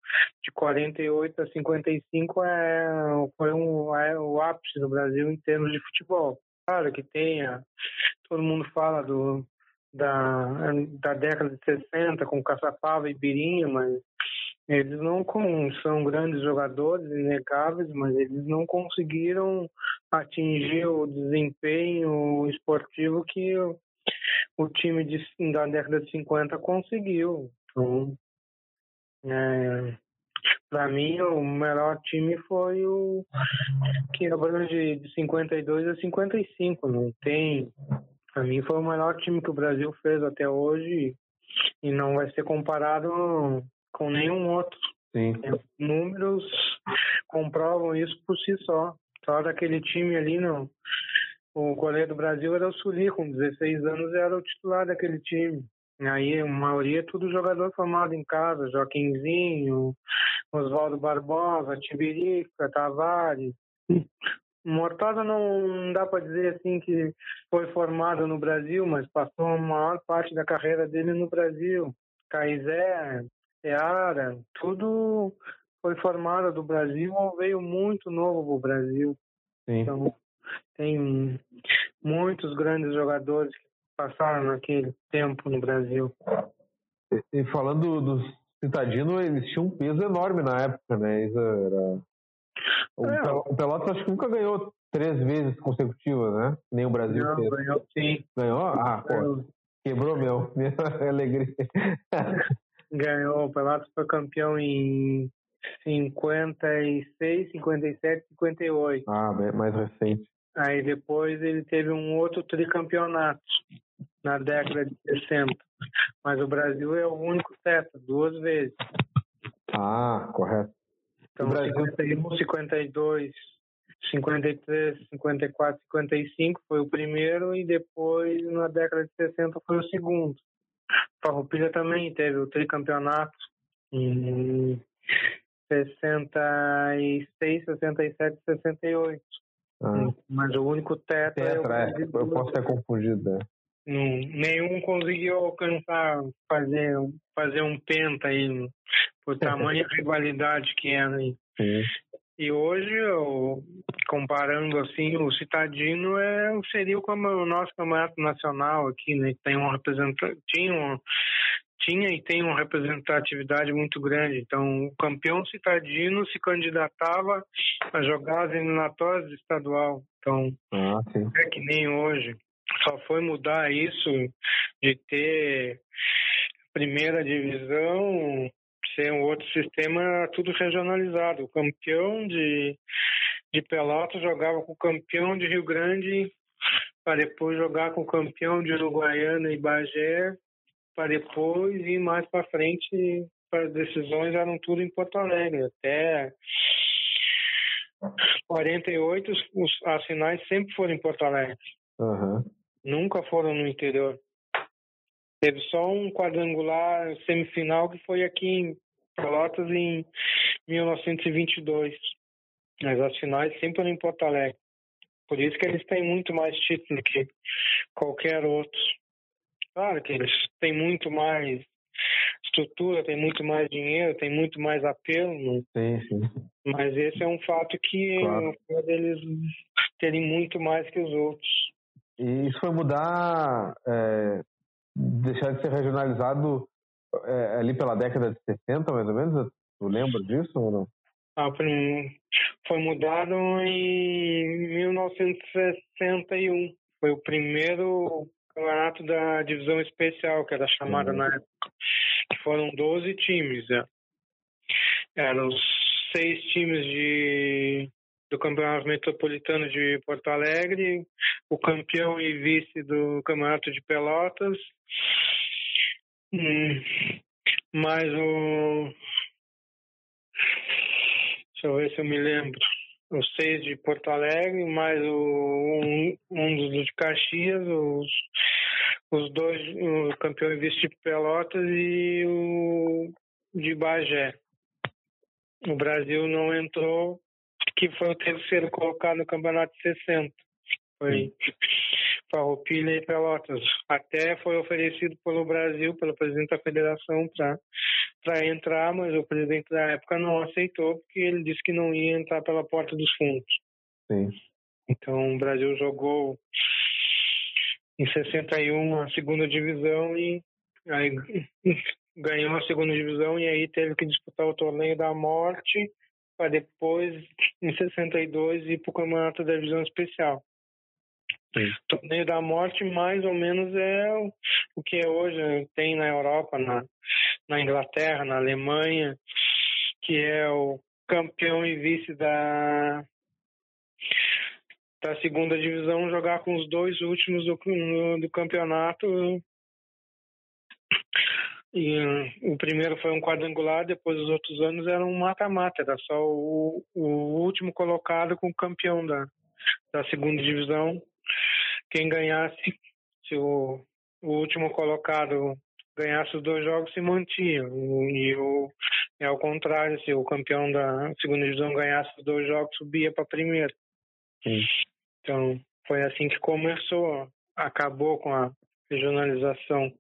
de 48 a 55 é, foi um, é o ápice do Brasil em termos de futebol. Claro que tenha, todo mundo fala do, da, da década de 60 com Caçapava e Birinha, mas Eles não são grandes jogadores, inegáveis, mas eles não conseguiram atingir o desempenho esportivo que o, o time de, da década de 50 conseguiu. Então, é, para mim, o melhor time foi o que abrange de 52 a 55. Não tem. Para mim, foi o melhor time que o Brasil fez até hoje e não vai ser comparado com nenhum outro. Sim. Números comprovam isso por si só. Só daquele time ali, não. O goleiro do Brasil era o Suli, com 16 anos era o titular daquele time. Aí, a maioria é tudo jogador formado em casa, Joaquimzinho, Oswaldo Barbosa, Tibirica, Tavares. Mortada não dá para dizer assim que foi formado no Brasil, mas passou a maior parte da carreira dele no Brasil. Caizé, Seara, tudo foi formado do Brasil ou veio muito novo para o Brasil. Sim. Então, tem muitos grandes jogadores que passaram naquele tempo no Brasil. E, e falando dos citadinos, eles tinham um peso enorme na época, né? Isso era... O, É. O Pelotas acho que nunca ganhou três vezes consecutivas, né? Nem o Brasil Não, fez. ganhou sim. Ganhou? Ah, pô, quebrou meu, (laughs) minha alegria. (laughs) Ganhou. O Pelotas foi campeão em 56, 57, 58. ah, mais recente. Aí depois ele teve um outro tricampeonato na década de 60. Mas o Brasil é o único tetra, duas vezes. Ah, correto. Então, Brasil- 51, 52, 53, 54, 55 foi o primeiro e depois, na década de 60, foi o segundo. Farroupilha também teve o tricampeonato em 66, 67, 68. Ah, Mas o único tetra, é o tetra, é. Eu posso ter confundido. Hum, nenhum conseguiu alcançar, fazer, fazer um penta aí, por (laughs) tamanha rivalidade que é. Né? Sim. E hoje, eu, comparando assim, o Citadino é, seria o, nosso campeonato nacional aqui, né? Tem um representante, tinha, um- tinha e tem uma representatividade muito grande. Então, o campeão citadino se candidatava a jogar as eliminatórias do estadual. Então, Ah, é que nem hoje. Só foi mudar isso de ter primeira divisão, ser um outro sistema, tudo regionalizado. O campeão de, de Pelotas jogava com o campeão de Rio Grande, para depois jogar com o campeão de Uruguaiana e Bagé, para depois ir mais para frente. As decisões eram tudo em Porto Alegre. Até 48, os, as finais sempre foram em Porto Alegre Aham. Nunca foram no interior. Teve só um quadrangular semifinal que foi aqui em Pelotas em 1922. Mas as finais sempre foram em Porto Alegre. Por isso que eles têm muito mais título que qualquer outro. Claro que eles têm muito mais estrutura, têm muito mais dinheiro, têm muito mais apelo, né? Sim, sim. mas esse é um fato que Claro. eles terem muito mais que os outros. E isso foi mudar, é, deixar de ser regionalizado é, ali pela década de 60, mais ou menos? Tu lembra disso ou não? Ah, foi mudado em 1961. Foi o primeiro campeonato da divisão especial, que era chamada Uhum. na época. Que foram 12 times. né? Eram seis times de, do Campeonato Metropolitano de Porto Alegre, o campeão e vice do Campeonato de Pelotas, hum, mais o Deixa eu ver se eu me lembro. Os seis de Porto Alegre, mais o, um, um dos de Caxias, os, os dois, o campeão e vice de Pelotas e o de Bagé. O Brasil não entrou, que foi o terceiro colocado no campeonato de 60. Foi Farroupilha e Pelotas. Até foi oferecido pelo Brasil, pelo presidente da federação, para para entrar, mas o presidente da época não aceitou porque ele disse que não ia entrar pela porta dos fundos. Sim. Então o Brasil jogou em 61 a segunda divisão e aí (laughs) ganhou a segunda divisão e aí teve que disputar o torneio da morte para depois, em 62, ir para o campeonato da divisão especial. Sim. O torneio da morte mais ou menos é o que hoje tem na Europa, na, na Inglaterra, na Alemanha, que é o campeão e vice da da segunda divisão jogar com os dois últimos do, do campeonato e o primeiro foi um quadrangular, depois os outros anos eram um mata-mata, era só o, o, último colocado com o campeão da, da segunda divisão. Quem ganhasse, se o, o último colocado ganhasse os dois jogos, se mantinha. E o, é ao contrário, se o campeão da segunda divisão ganhasse os dois jogos, subia para a primeira. Sim. Então, foi assim que começou, acabou com a regionalização.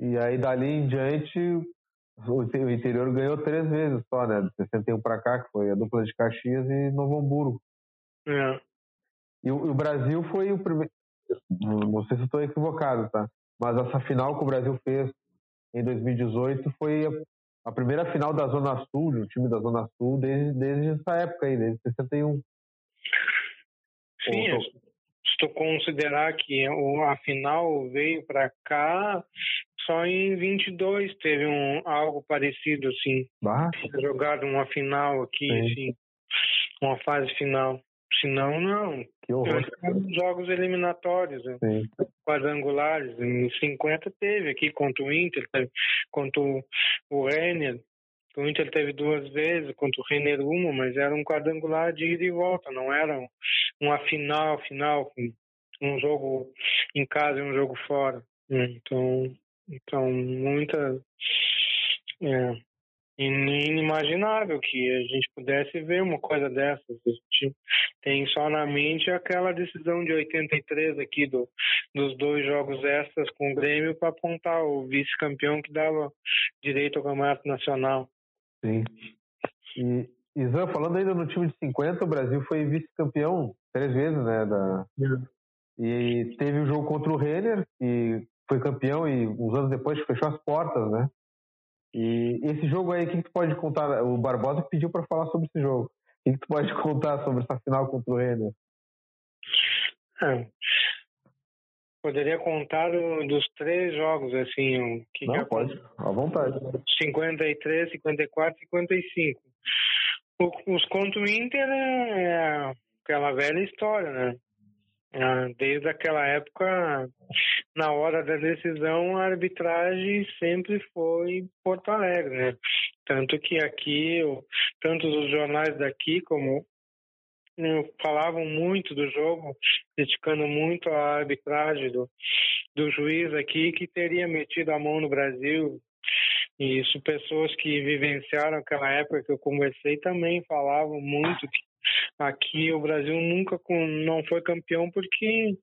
E aí, dali em diante, o interior ganhou três vezes só, né? De 61 para cá, que foi a dupla de Caxias e Novo Hamburgo. É. E o, o Brasil foi o primeiro. Não sei se estou equivocado, tá? Mas essa final que o Brasil fez em 2018 foi a, a primeira final da Zona Sul, de um time da Zona Sul, desde, desde essa época aí, desde 61. Sim, se tu considerar que a final veio para cá, só em 22 teve um, algo parecido, assim. Jogado uma final aqui, Sim. assim. Uma fase final. Se não, não. Que horror. Jogos eliminatórios, né? quadrangulares. Em 50 teve aqui contra o Inter, contra o Renner. O Inter teve duas vezes, contra o Renner uma, mas era um quadrangular de ida e volta, não era uma final, final, um jogo em casa e um jogo fora. Então, então, muita. É, inimaginável que a gente pudesse ver uma coisa dessas. A gente tem só na mente aquela decisão de 83 aqui do, dos dois jogos extras com o Grêmio para apontar o vice-campeão que dava direito ao campeonato nacional. Sim. E, Isan, falando ainda no time de 50, o Brasil foi vice-campeão três vezes, né? Da... É. E teve o jogo contra o Renner, que foi campeão e uns anos depois fechou as portas, né? E esse jogo aí, o que, tu pode contar? O Barbosa pediu para falar sobre esse jogo. O que, tu pode (laughs) contar sobre essa final contra o Renner? É. Poderia contar dos três jogos, assim. Que Não, que pode, à vontade. 53, 54 e 55. O, os contra o Inter é aquela velha história, né? Ah, desde aquela época, na hora da decisão, a arbitragem sempre foi Porto Alegre, né? Tanto que aqui, tanto os jornais daqui como né, falavam muito do jogo, criticando muito a arbitragem do, do juiz aqui, que teria metido a mão no Brasil. E isso, pessoas que vivenciaram aquela época que eu conversei também falavam muito que Aqui o Brasil nunca com, não foi campeão porque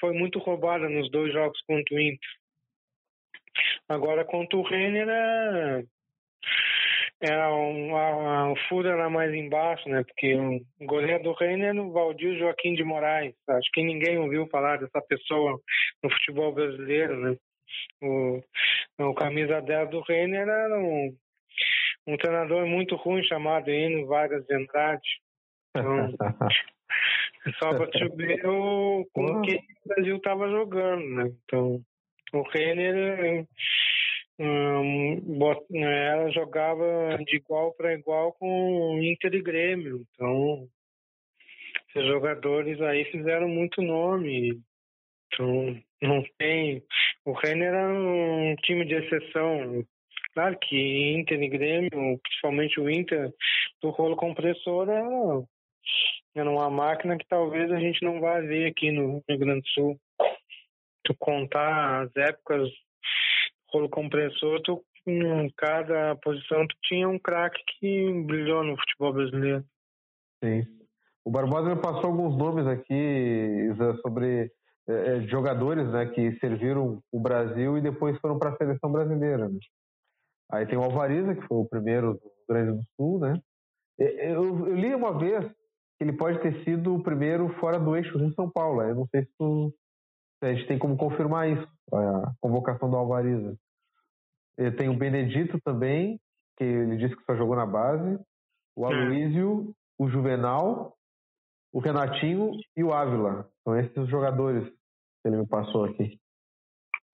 foi muito roubada nos dois jogos contra o Inter. Agora contra o Renner é, é um, a, a, o furo era mais embaixo, né? Porque o goleiro do Renner é o Valdir Joaquim de Moraes. Acho que ninguém ouviu falar dessa pessoa no futebol brasileiro, né? O, o camisa 10 do Renner era um, um treinador muito ruim chamado Eno Vargas de Andrade. Então, só para te ver o, com que o Brasil estava jogando, né? Então, o Renner um, ela jogava de igual para igual com Inter e Grêmio. Então, esses jogadores aí fizeram muito nome. Então, não tem. O Renner era um time de exceção. Claro que Inter e Grêmio, principalmente o Inter, do rolo compressor, era era uma máquina que talvez a gente não vá ver aqui no Rio Grande do Sul. Tu contar as épocas rolo compressor, tu, em cada posição tu tinha um craque que brilhou no futebol brasileiro. Sim. O Barbosa passou alguns nomes aqui sobre é, é, jogadores né, que serviram o Brasil e depois foram para a seleção brasileira. Né? Aí tem o Alvariza, que foi o primeiro do Rio Grande do Sul, né? Eu, eu li uma vez ele pode ter sido o primeiro fora do eixo Rio-São Paulo. Eu não sei se, tu, se, a gente tem como confirmar isso, a convocação do Alvariza. Tem o Benedito também, que ele disse que só jogou na base. O. Aloísio, o Juvenal, o Renatinho e o Ávila. São esses os jogadores que ele me passou aqui.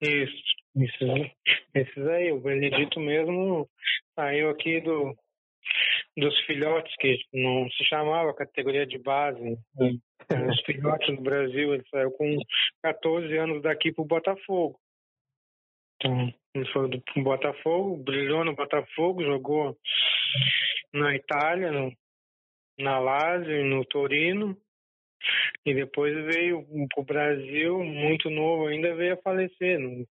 Isso, esses, esses aí. O Benedito mesmo saiu aqui do, dos filhotes, que não se chamava categoria de base. né? Os filhotes do Brasil, ele saiu com 14 anos daqui pro Botafogo. Então, ele foi do pro Botafogo, brilhou no Botafogo, jogou na Itália, no, na Lazio, no Torino. E depois veio pro Brasil, muito novo, ainda veio a falecer. Não,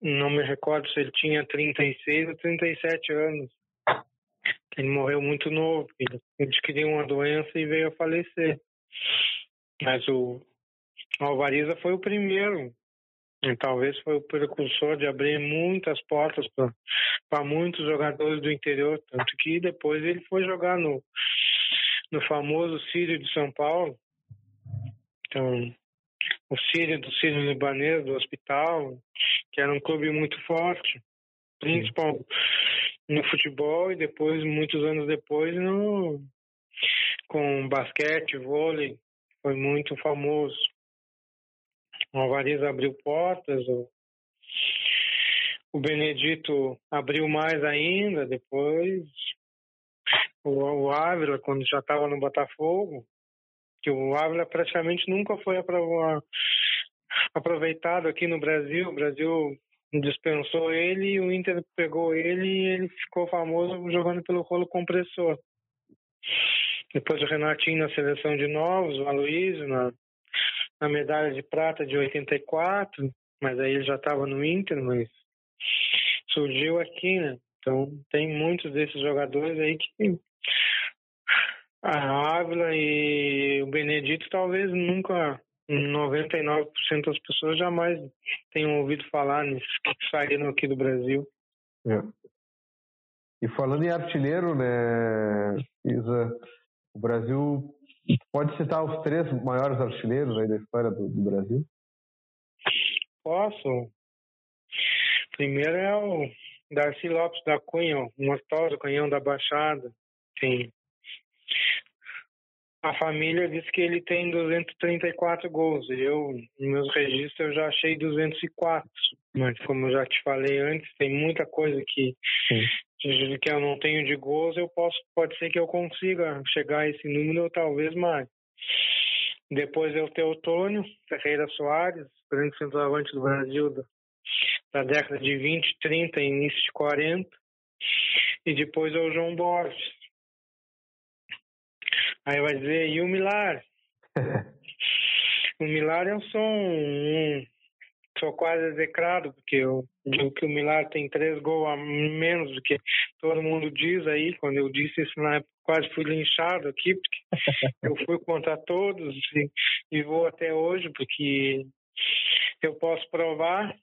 não me recordo se ele tinha 36 ou 37 anos. Ele morreu muito novo, ele adquiriu uma doença e veio a falecer. Mas o Alvariza foi o primeiro, e talvez foi o precursor de abrir muitas portas para muitos jogadores do interior, tanto que depois ele foi jogar no, no famoso Sírio de São Paulo. Então, o Sírio do Sírio Libanês, do hospital, que era um clube muito forte, principal no futebol e depois, muitos anos depois, no, com basquete, vôlei, foi muito famoso. O Alvarez abriu portas, o, o Benedito abriu mais ainda, depois o, o Ávila, quando já estava no Botafogo, que o Ávila praticamente nunca foi aproveitado aqui no Brasil. O Brasil dispensou ele e o Inter pegou ele e ele ficou famoso jogando pelo rolo compressor. Depois o Renatinho na seleção de novos, o Aloysio na, na medalha de prata de 84, mas aí ele já estava no Inter, mas surgiu aqui, né? Então tem muitos desses jogadores aí que a Ávila e o Benedito talvez nunca 99% das pessoas jamais tenham ouvido falar nesses que saíram aqui do Brasil. É. E falando em artilheiro, né, Isa, o Brasil pode citar os três maiores artilheiros aí da história do, do Brasil? Posso? Primeiro é o Darcy Lopes da Cunha, o mortoso canhão da Baixada. Tem. A família diz que ele tem 234 gols. Eu, nos meus registros, eu já achei 204. Mas como eu já te falei antes, tem muita coisa que, que eu não tenho de gols. Eu posso, pode ser que eu consiga chegar a esse número ou talvez mais. Depois é o Teotônio Ferreira Soares, grande centroavante do Brasil da, da década de 20, 30 e início de 40. E depois é o João Borges. Aí vai dizer, e o Milar? (laughs) o Milar eu sou um, um sou quase execrado, porque eu digo que o Milar tem três gols a menos do que todo mundo diz aí. Quando eu disse isso na época, quase fui linchado aqui, porque eu fui contra todos e, e vou até hoje, porque eu posso provar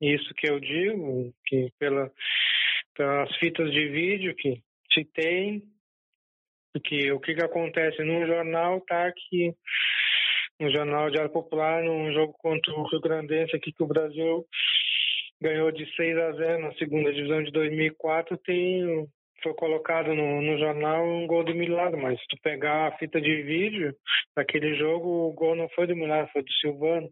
isso que eu digo, que pela, pelas fitas de vídeo que citei, porque o que, que acontece num jornal tá que no Jornal Diário Popular, num jogo contra o Rio Grandense aqui que o Brasil ganhou de 6 a 0 na segunda divisão de 2004, tem foi colocado no, no jornal um gol do Milagre, mas se tu pegar a fita de vídeo daquele jogo, o gol não foi do Milagre, foi do Silvano.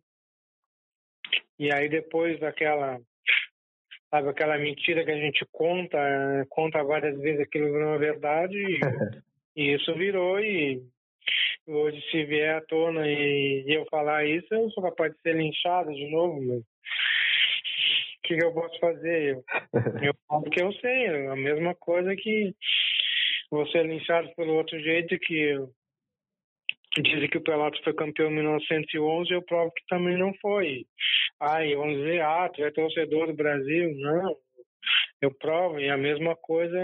E aí depois daquela sabe aquela mentira que a gente conta, conta várias vezes aquilo virou uma verdade e, (laughs) e isso virou e hoje se vier à tona e, eu falar isso, eu sou capaz de ser linchado de novo, mas o que, que eu posso fazer? Eu, (laughs) eu falo que eu sei, é a mesma coisa que você linchado pelo outro jeito que dizem que o Pelotas foi campeão em 1911, eu provo que também não foi. Ai, vamos dizer, ah, tu é torcedor do Brasil. Não, eu provo, e a mesma coisa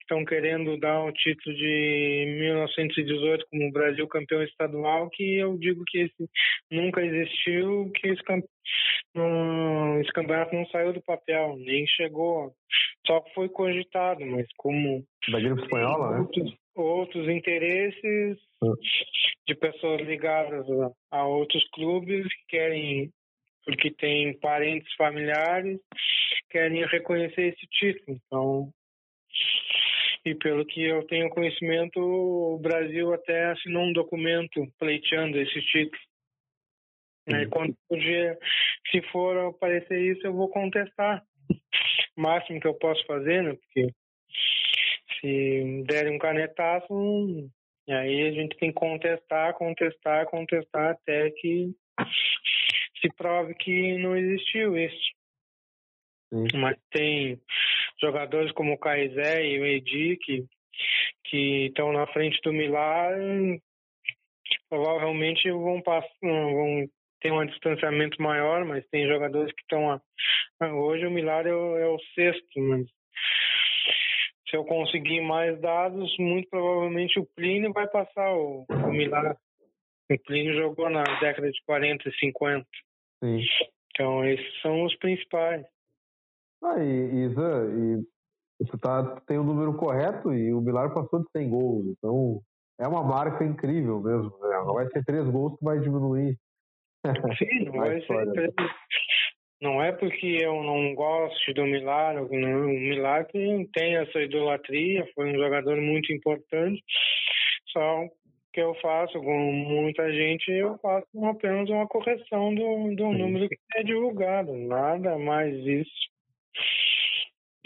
estão querendo dar o título de 1918 como Brasil campeão estadual, que eu digo que esse nunca existiu, que esse, camp... não, esse campeonato não saiu do papel, nem chegou, só foi cogitado, mas como da gripe espanhola, né? outros, outros interesses de pessoas ligadas a, a outros clubes que querem porque tem parentes familiares querem reconhecer esse título. Então, e pelo que eu tenho conhecimento, o Brasil até assinou um documento pleiteando esse título. Aí quando dia, se for aparecer isso, eu vou contestar. O máximo que eu posso fazer, né? Porque se derem um canetaço, e aí a gente tem que contestar, contestar, contestar até que se prove que não existiu isso. Sim. Mas tem jogadores como o Caizé e o Edi que que estão na frente do Milar provavelmente vão passar vão ter um distanciamento maior mas tem jogadores que estão hoje o Milar é o, é o sexto mas se eu conseguir mais dados muito provavelmente o Plínio vai passar o, o Milar o Plínio jogou na década de 40 e 50 Sim. então esses são os principais ah, e, Isa, e você tá, tem o número correto e o Milar passou de 100 gols. Então, é uma marca incrível mesmo. Né? Não vai ser três gols que vai diminuir. (laughs) Sim, não vai ser três. Não é porque eu não gosto do Milar, o Milar tem essa idolatria, foi um jogador muito importante. Só que eu faço com muita gente, eu faço apenas uma correção do, do número que é divulgado, nada mais isso.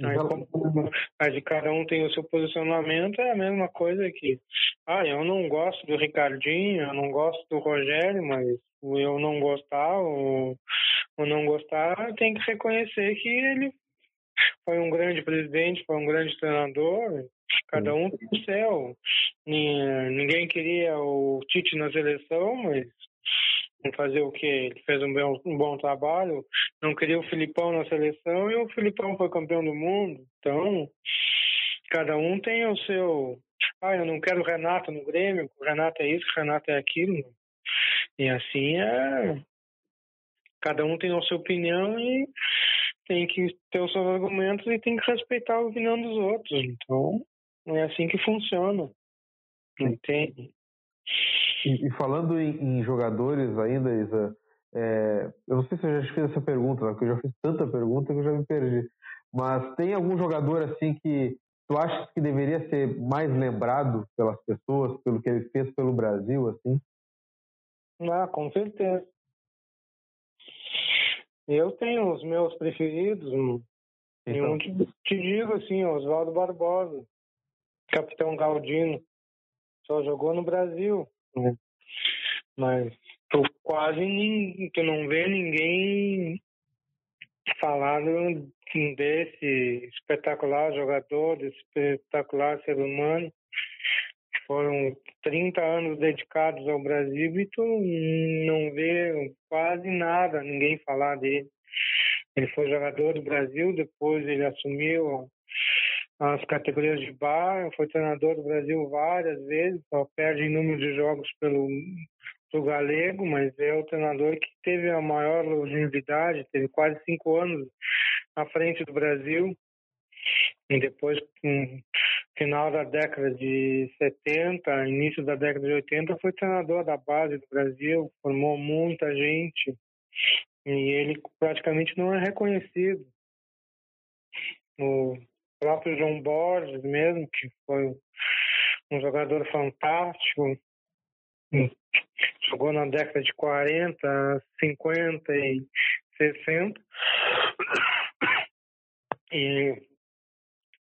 Aí, como, aí cada um tem o seu posicionamento, é a mesma coisa que, ah, eu não gosto do Ricardinho, eu não gosto do Rogério, mas eu não gostar ou, ou não gostar, tem que reconhecer que ele foi um grande presidente, foi um grande treinador, cada um tem o seu. Ninguém queria o Tite na seleção, mas fazer o que ele fez um bom, um bom trabalho, não queria o Filipão na seleção e o Filipão foi campeão do mundo. Então, cada um tem o seu. Ah, eu não quero o Renato no Grêmio, o Renato é isso, o Renato é aquilo. E assim é. Cada um tem a sua opinião e tem que ter os seus argumentos e tem que respeitar a opinião dos outros. Então, é assim que funciona. Entende? E, e falando em, em, jogadores ainda, Isa, é, eu não sei se eu já te fiz essa pergunta, porque eu já fiz tanta pergunta que eu já me perdi. Mas tem algum jogador assim que tu achas que deveria ser mais lembrado pelas pessoas, pelo que ele fez pelo Brasil, assim? Ah, com certeza. Eu tenho os meus preferidos. Então. um te, te digo assim, Oswaldo Barbosa, Capitão Galdino. Só jogou no Brasil. Né? Mas tu quase ninguém, tu não vê ninguém falando desse espetacular jogador, desse espetacular ser humano. Foram 30 anos dedicados ao Brasil e tu não vê quase nada, ninguém falar dele. Ele foi jogador do Brasil, depois ele assumiu as categorias de bar, foi treinador do Brasil várias vezes, só perde em número de jogos pelo do Galego, mas é o treinador que teve a maior longevidade, teve quase cinco anos à frente do Brasil. E depois, final da década de 70, início da década de 80, foi treinador da base do Brasil, formou muita gente e ele praticamente não é reconhecido. O próprio João Borges mesmo, que foi um jogador fantástico, jogou na década de 40, 50 e 60. E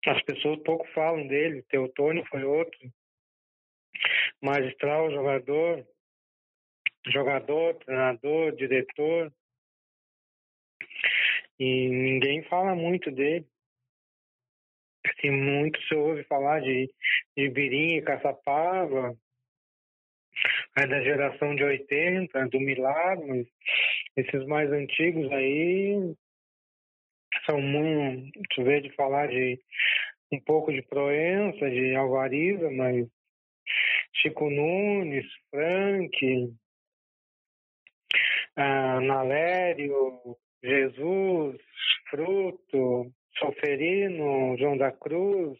as pessoas pouco falam dele. Teotônio foi outro. Magistral jogador, jogador, treinador, diretor. E ninguém fala muito dele. Assim, muito se ouve falar de, de Birim e Caçapava, é da geração de 80, do Milagre, esses mais antigos aí são muito, vê de falar de um pouco de Proença, de Alvariza, mas Chico Nunes, Frank, ah, Nalério, Jesus, Fruto, Solferino, João da Cruz,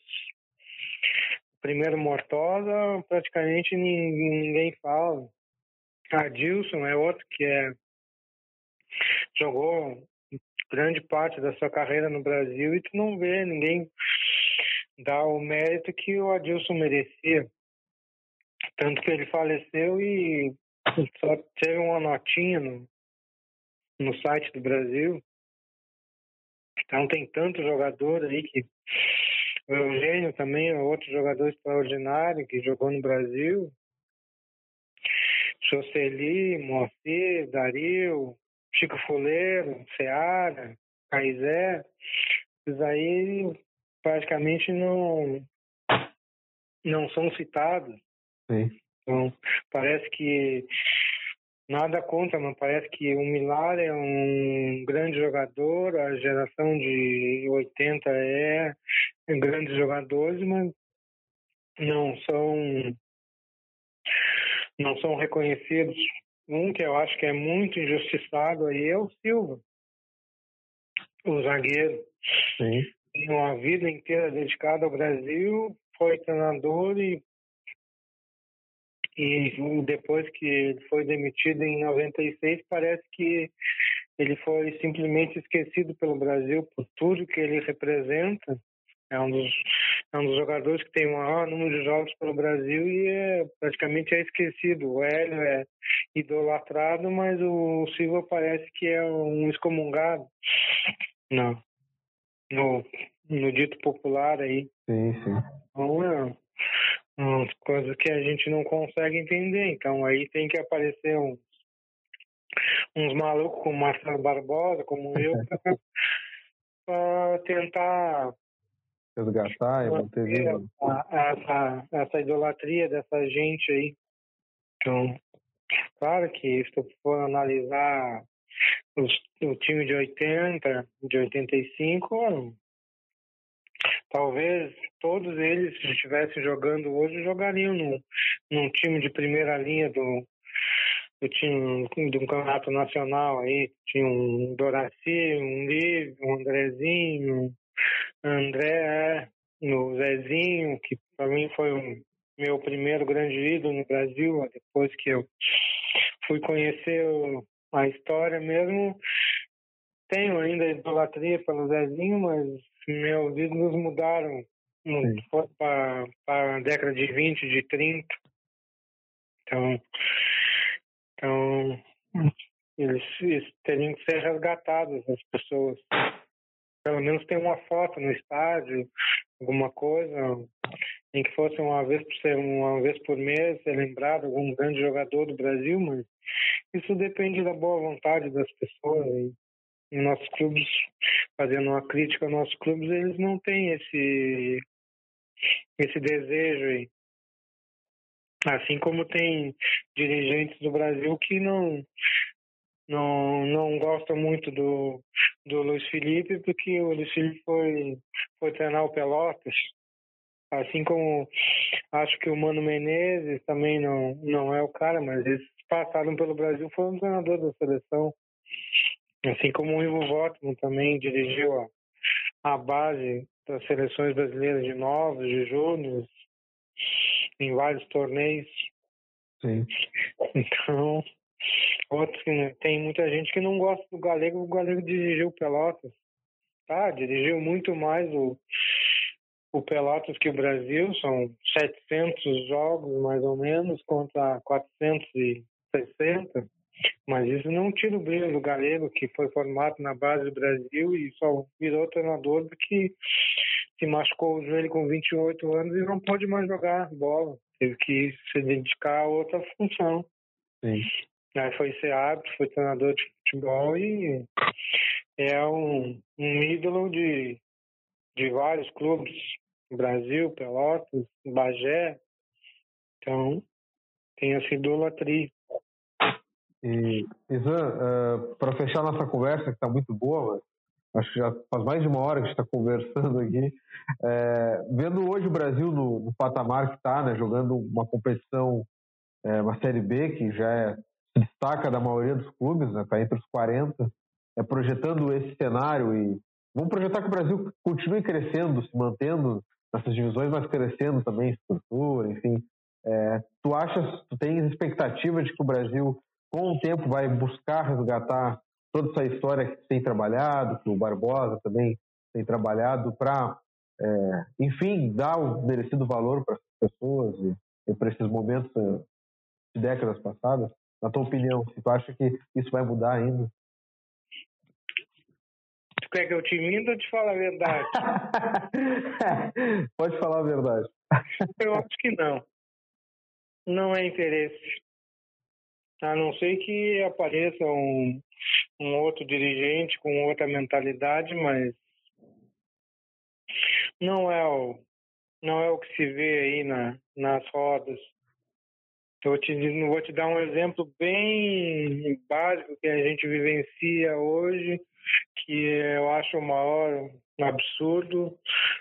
primeiro Mortosa, praticamente ninguém fala. Adilson é outro que é jogou grande parte da sua carreira no Brasil e tu não vê ninguém dar o mérito que o Adilson merecia. Tanto que ele faleceu e só teve uma notinha no, no site do Brasil. Então tem tanto jogador aí que o Eugênio também é outro jogador extraordinário que jogou no Brasil. Jocely, Moacir, Dario, Chico Fuleiro, Seara, Caizé. Esses aí praticamente não, não são citados. Sim. Então, parece que nada contra, mas parece que o Milar é um grande jogador, a geração de 80 é grandes jogadores, mas não são não são reconhecidos. Um que eu acho que é muito injustiçado aí é o Silva, o zagueiro. Sim. Tem uma vida inteira dedicada ao Brasil, foi treinador e e depois que ele foi demitido em 96, parece que ele foi simplesmente esquecido pelo Brasil por tudo que ele representa. É um dos, é um dos jogadores que tem o maior número de jogos pelo Brasil e é, praticamente é esquecido. O Hélio é idolatrado, mas o Silva parece que é um excomungado. Não. No, no dito popular aí. Sim, sim. Então, é, umas coisas que a gente não consegue entender. Então aí tem que aparecer uns, uns malucos como Marcelo Barbosa, como eu, (laughs) para tentar resgatar e manter vivo. Essa, essa idolatria dessa gente aí. Então, claro que se for analisar os, o time de 80, de 85, talvez todos eles, se estivessem jogando hoje, jogariam num, num time de primeira linha do, do time do campeonato nacional aí. Tinha um Doraci, um Livre, um Andrezinho, um André, no Zezinho, que para mim foi o meu primeiro grande ídolo no Brasil, depois que eu fui conhecer a história mesmo. Tenho ainda idolatria pelo Zezinho, mas meus ídolos mudaram para a década de 20, de 30. Então, então eles, eles teriam que ser resgatados, as pessoas. Pelo menos ter uma foto no estádio, alguma coisa, em que fosse uma vez por ser uma vez por mês ser lembrado algum grande jogador do Brasil, mas isso depende da boa vontade das pessoas. E em nossos clubes, fazendo uma crítica aos nossos clubes, eles não têm esse esse desejo aí. Assim como tem dirigentes do Brasil que não não não gostam muito do do Luiz Felipe porque o Luiz Felipe foi foi treinar o Pelotas. Assim como acho que o Mano Menezes também não não é o cara, mas eles passaram pelo Brasil, foi um treinador da seleção. Assim como o Ivo Vottman também dirigiu a, a base das seleções brasileiras de novos, de júniores, em vários torneios. Sim. (laughs) Então, outros, né? tem muita gente que não gosta do Galego, o Galego dirigiu Pelotas. Tá, dirigiu muito mais o, o Pelotas que o Brasil, são 700 jogos mais ou menos contra 460. Mas isso não tira o brilho do Galego, que foi formado na base do Brasil e só virou treinador porque se machucou o joelho com 28 anos e não pode mais jogar bola. Teve que se dedicar a outra função. Sim. Aí foi ser árbitro, foi treinador de futebol e é um, um ídolo de, de vários clubes. Brasil, Pelotas, Bagé. Então, tem essa idolatria. E, Isan, uh, para fechar nossa conversa, que está muito boa, mas acho que já faz mais de uma hora que a gente está conversando aqui, é, vendo hoje o Brasil no, no patamar que está, né, jogando uma competição, é, uma Série B, que já é, se destaca da maioria dos clubes, está né, tá entre os 40, é, projetando esse cenário e vamos projetar que o Brasil continue crescendo, se mantendo nessas divisões, mas crescendo também estrutura, enfim. É, tu achas, tu tens expectativa de que o Brasil com o tempo vai buscar resgatar toda essa história que tem trabalhado, que o Barbosa também tem trabalhado para, é, enfim, dar o merecido valor para as pessoas e, e para esses momentos é, de décadas passadas? Na tua opinião, se tu acha que isso vai mudar ainda? Tu quer que eu te minta ou te fale a verdade? (laughs) Pode falar a verdade. Eu acho que não. Não é interesse. A não ser que apareça um, um outro dirigente com outra mentalidade, mas não é o, não é o que se vê aí na, nas rodas. Eu te, vou te dar um exemplo bem básico que a gente vivencia hoje, que eu acho o maior absurdo.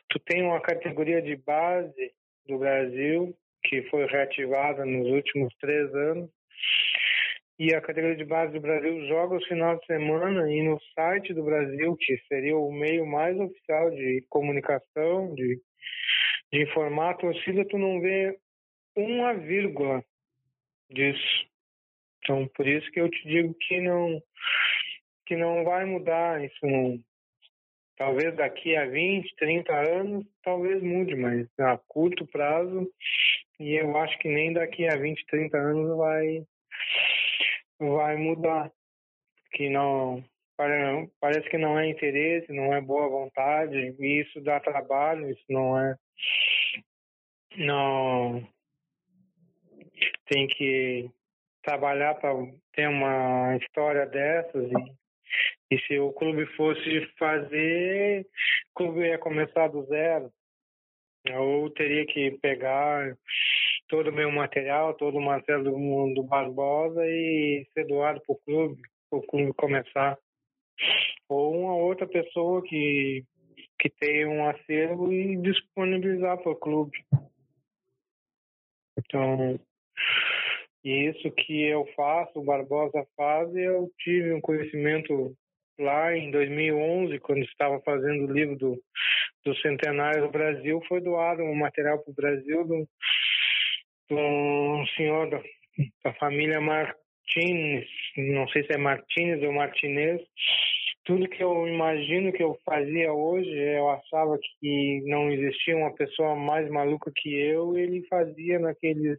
Tu tem uma categoria de base do Brasil que foi reativada nos últimos três anos, e a categoria de base do Brasil joga os finais de semana e no site do Brasil, que seria o meio mais oficial de comunicação, de, de informar a torcida, tu não vê uma vírgula disso. Então, por isso que eu te digo que não que não vai mudar isso não. Talvez daqui a 20, 30 anos, talvez mude, mas a curto prazo, e eu acho que nem daqui a 20, 30 anos vai vai mudar. Que não parece que não é interesse, não é boa vontade, e isso dá trabalho, isso não é não tem que trabalhar para ter uma história dessas e, e se o clube fosse fazer, o clube ia começar do zero. Ou teria que pegar todo o meu material, todo o material do, do Barbosa e ser doado para o clube, para o clube começar. Ou uma outra pessoa que, que tem um acervo e disponibilizar para o clube. Então, isso que eu faço, o Barbosa faz, eu tive um conhecimento lá em 2011, quando estava fazendo o livro do, do Centenário do Brasil, foi doado um material para o Brasil do, um senhor da, da família Martins, não sei se é Martins ou Martinez. Tudo que eu imagino que eu fazia hoje, eu achava que não existia uma pessoa mais maluca que eu, ele fazia naqueles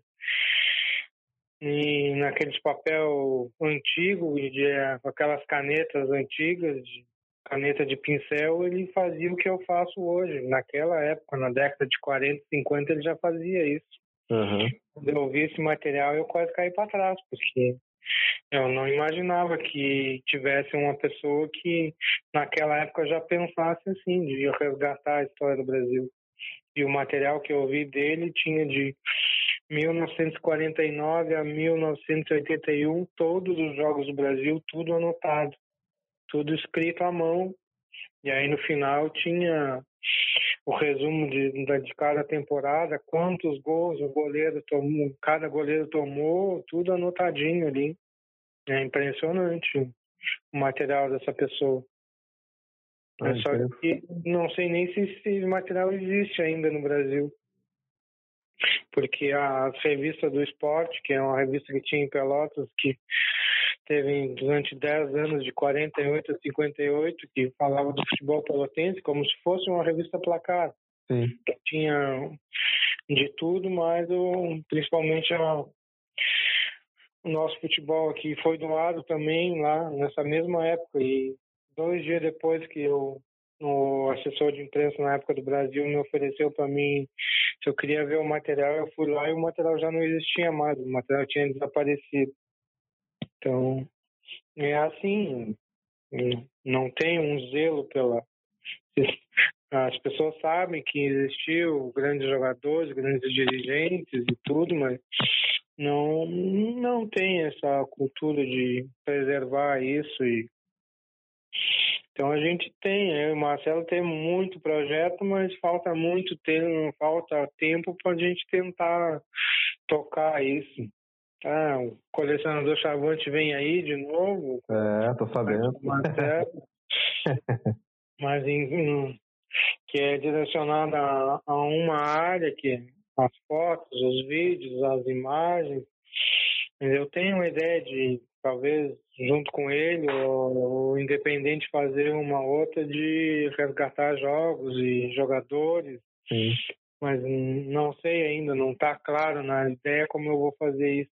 e naqueles papel antigo de aquelas canetas antigas de caneta de pincel ele fazia o que eu faço hoje naquela época na década de 40 50 ele já fazia isso Uhum. Quando eu vi esse material, eu quase caí para trás, porque eu não imaginava que tivesse uma pessoa que naquela época já pensasse assim, de resgatar a história do Brasil. E o material que eu vi dele tinha de 1949 a 1981, todos os jogos do Brasil, tudo anotado, tudo escrito à mão. E aí no final tinha o resumo de, de cada temporada, quantos gols o goleiro tomou, cada goleiro tomou, tudo anotadinho ali. É impressionante o material dessa pessoa. Ah, Só que não sei nem se esse material existe ainda no Brasil. Porque a revista do esporte, que é uma revista que tinha em Pelotas, que teve durante 10 anos, de 48 a 58, que falava do futebol pelotense como se fosse uma revista placar. Sim. Tinha de tudo, mas o, principalmente a, o nosso futebol aqui foi doado também lá nessa mesma época. E dois dias depois que eu, o assessor de imprensa na época do Brasil me ofereceu para mim se eu queria ver o material, eu fui lá e o material já não existia mais, o material tinha desaparecido. Então, é assim, não tem um zelo pela. (laughs) As pessoas sabem que existiu grandes jogadores, grandes dirigentes e tudo, mas não, não tem essa cultura de preservar isso e então a gente tem, eu e o Marcelo tem muito projeto, mas falta muito tempo, falta tempo para a gente tentar tocar isso. Ah, o colecionador Chavante vem aí de novo. É, tô sabendo. (laughs) Mas em, que é direcionada a, a, uma área que as fotos, os vídeos, as imagens. Eu tenho uma ideia de, talvez, junto com ele, ou, independente, fazer uma outra de resgatar jogos e jogadores. Sim. Mas não sei ainda, não está claro na ideia como eu vou fazer isso.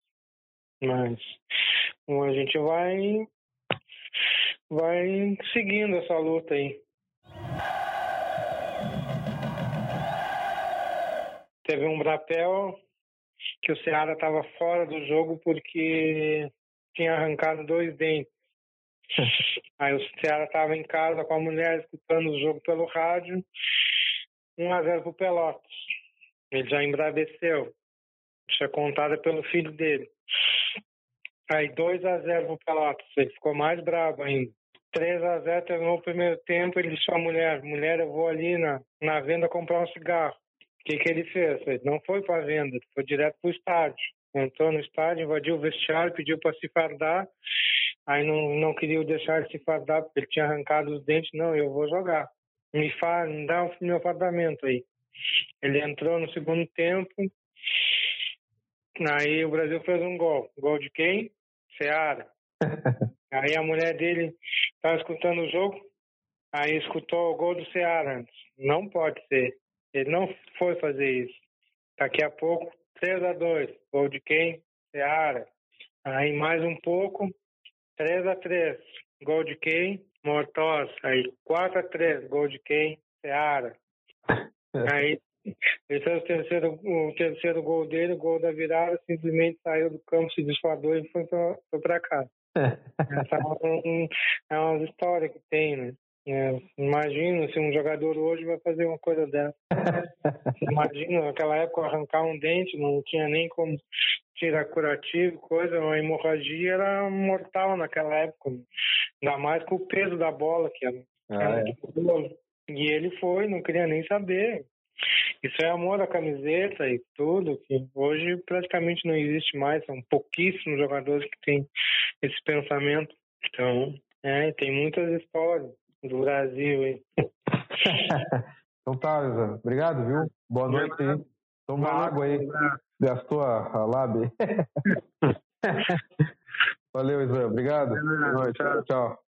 Mas bom, a gente vai vai seguindo essa luta aí. Teve um brapel que o Ceará estava fora do jogo porque tinha arrancado dois dentes. (laughs) Aí o Ceará estava em casa com a mulher escutando o jogo pelo rádio. 1 a 0 pro Pelotas. Ele já embraveceu. Isso é contada pelo filho dele. Aí 2 a 0 pro Pelotas. Ele ficou mais bravo ainda. 3 a 0 terminou o primeiro tempo. Ele disse à mulher: Mulher, eu vou ali na, na venda comprar um cigarro. O que, que ele fez? Ele não foi para venda, foi direto para o estádio. Entrou no estádio, invadiu o vestiário, pediu para se fardar. Aí não, não queria deixar ele se fardar porque ele tinha arrancado os dentes. Não, eu vou jogar. Me, fa, me dá o meu fardamento aí. Ele entrou no segundo tempo. Aí o Brasil fez um gol. Gol de quem? Seara. (laughs) Aí a mulher dele estava escutando o jogo. Aí escutou o gol do Seara antes. Não pode ser. Ele não foi fazer isso. Daqui a pouco, 3 a 2 Gol de quem? Seara. Aí mais um pouco, 3 a 3 Gol de quem? Mortosa. Aí 4 a 3 Gol de quem? Seara. Aí ele fez o terceiro, o terceiro gol dele, o gol da virada, simplesmente saiu do campo, se disfarçou e foi para casa. Essa é, um, é uma história que tem, né? É, imagina se um jogador hoje vai fazer uma coisa dessa. (laughs) imagina naquela época arrancar um dente, não tinha nem como tirar curativo, coisa, a hemorragia era mortal naquela época. Ainda mais com o peso da bola que era. Ah, é. E ele foi, não queria nem saber. Isso é amor à camiseta e tudo, que hoje praticamente não existe mais, são pouquíssimos jogadores que têm esse pensamento. Então, é, tem muitas histórias do Brasil aí. (laughs) então tá, Isa. Obrigado, viu? Boa noite aí. Toma Valeu, água aí. Gastou a, a lábia. (laughs) (laughs) Valeu, Isa. Obrigado. Boa noite. Tchau. Tchau.